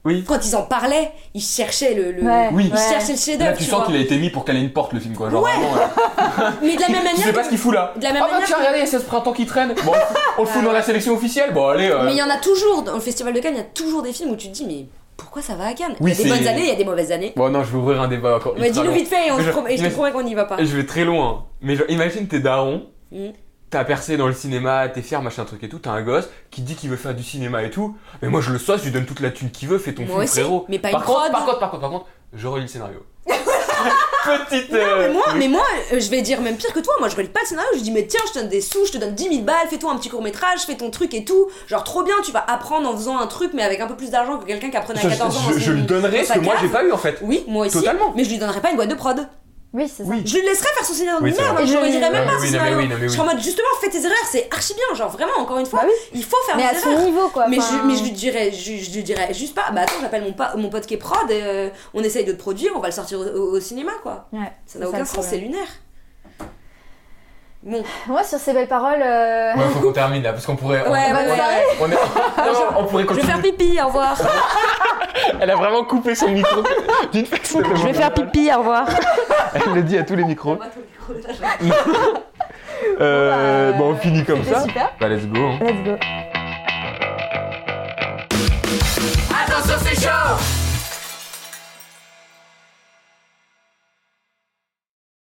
Oui. quand ils en parlaient, ils cherchaient le, le- Ouais, Oui. ils ouais. cherchaient le Là, chef-d'œuvre. tu tu sens qu'il a été mis pour caler une porte, le film, quoi. Genre, Ouais. vraiment, euh, *laughs* Mais de la même Tu sais manière. pas ce qu'il fout là. De la même Ah bah manière tiens, que- regardez, il y a 16 printemps qui traîne. Bon, on le fout dans la sélection officielle. Bon, allez. euh, Mais il y en a toujours, dans le Festival de Cannes, il y a toujours des films où tu te dis, mais pourquoi ça va à Cannes? Oui, Il y a des bonnes années, il y a des mauvaises années. Bon, non, je vais ouvrir un débat encore. Mais dis-nous vite fait et, on je- prom- et je te promets qu'on n'y va pas. Je vais très loin. Mais genre, imagine t'es daron, Mm. T'as percé dans le cinéma, t'es fier, machin truc et tout, t'as un gosse qui dit qu'il veut faire du cinéma et tout. Mais moi je le sois, je lui donne toute la thune qu'il veut, fais ton Moi film aussi, frérot. mais pas par une contre, prod. par contre, par contre, par contre, je relis le scénario. *laughs* Petite. Non, euh, mais moi, oui. mais moi euh, je vais dire même pire que toi. Moi, je relis pas le scénario. Je dis, mais tiens, je te donne des sous, je te donne 10 000 balles, fais-toi un petit court métrage, fais ton truc et tout. Genre, trop bien, tu vas apprendre en faisant un truc, mais avec un peu plus d'argent que quelqu'un qui apprenait à 14 ans. je, je son- lui donnerai dans ce que moi j'ai pas eu en fait. Oui, moi aussi. Totalement. Mais je lui donnerais pas une boîte de prod. Oui, c'est ça. Oui. Je lui laisserais faire son scénario Oui, de c'est merde. hein, Je lui dirais même mais pas oui, son non, mais scénario. oui, non, mais Je serais en oui. mode, justement, fais tes erreurs, c'est archi bien. Genre, vraiment, encore une fois, Bah oui. il faut faire Mais des à erreurs. son niveau, quoi. Mais enfin, je, mais je lui dirais, je, je lui dirais juste pas, bah attends, j'appelle mon, pa- mon pote qui est prod, et, euh, on essaye de te produire, on va le sortir au, au- au cinéma quoi. Ouais, Ça n'a aucun le sens, c'est lunaire. Bon, Moi, sur ces belles paroles. euh, Ouais, faut qu'on *laughs* termine là parce qu'on pourrait. on- ouais, on, ouais, bonne ouais, *laughs* on est- Non, on pourrait Je vais continuer. faire pipi, au revoir. *laughs* Elle a vraiment coupé son micro d'une façon. Je vais faire pipi, au revoir. Elle le dit à tous les micros. Euh, bah, bon, on finit comme ça. super. Bah, let's go. hein. Let's go. Attention, c'est chaud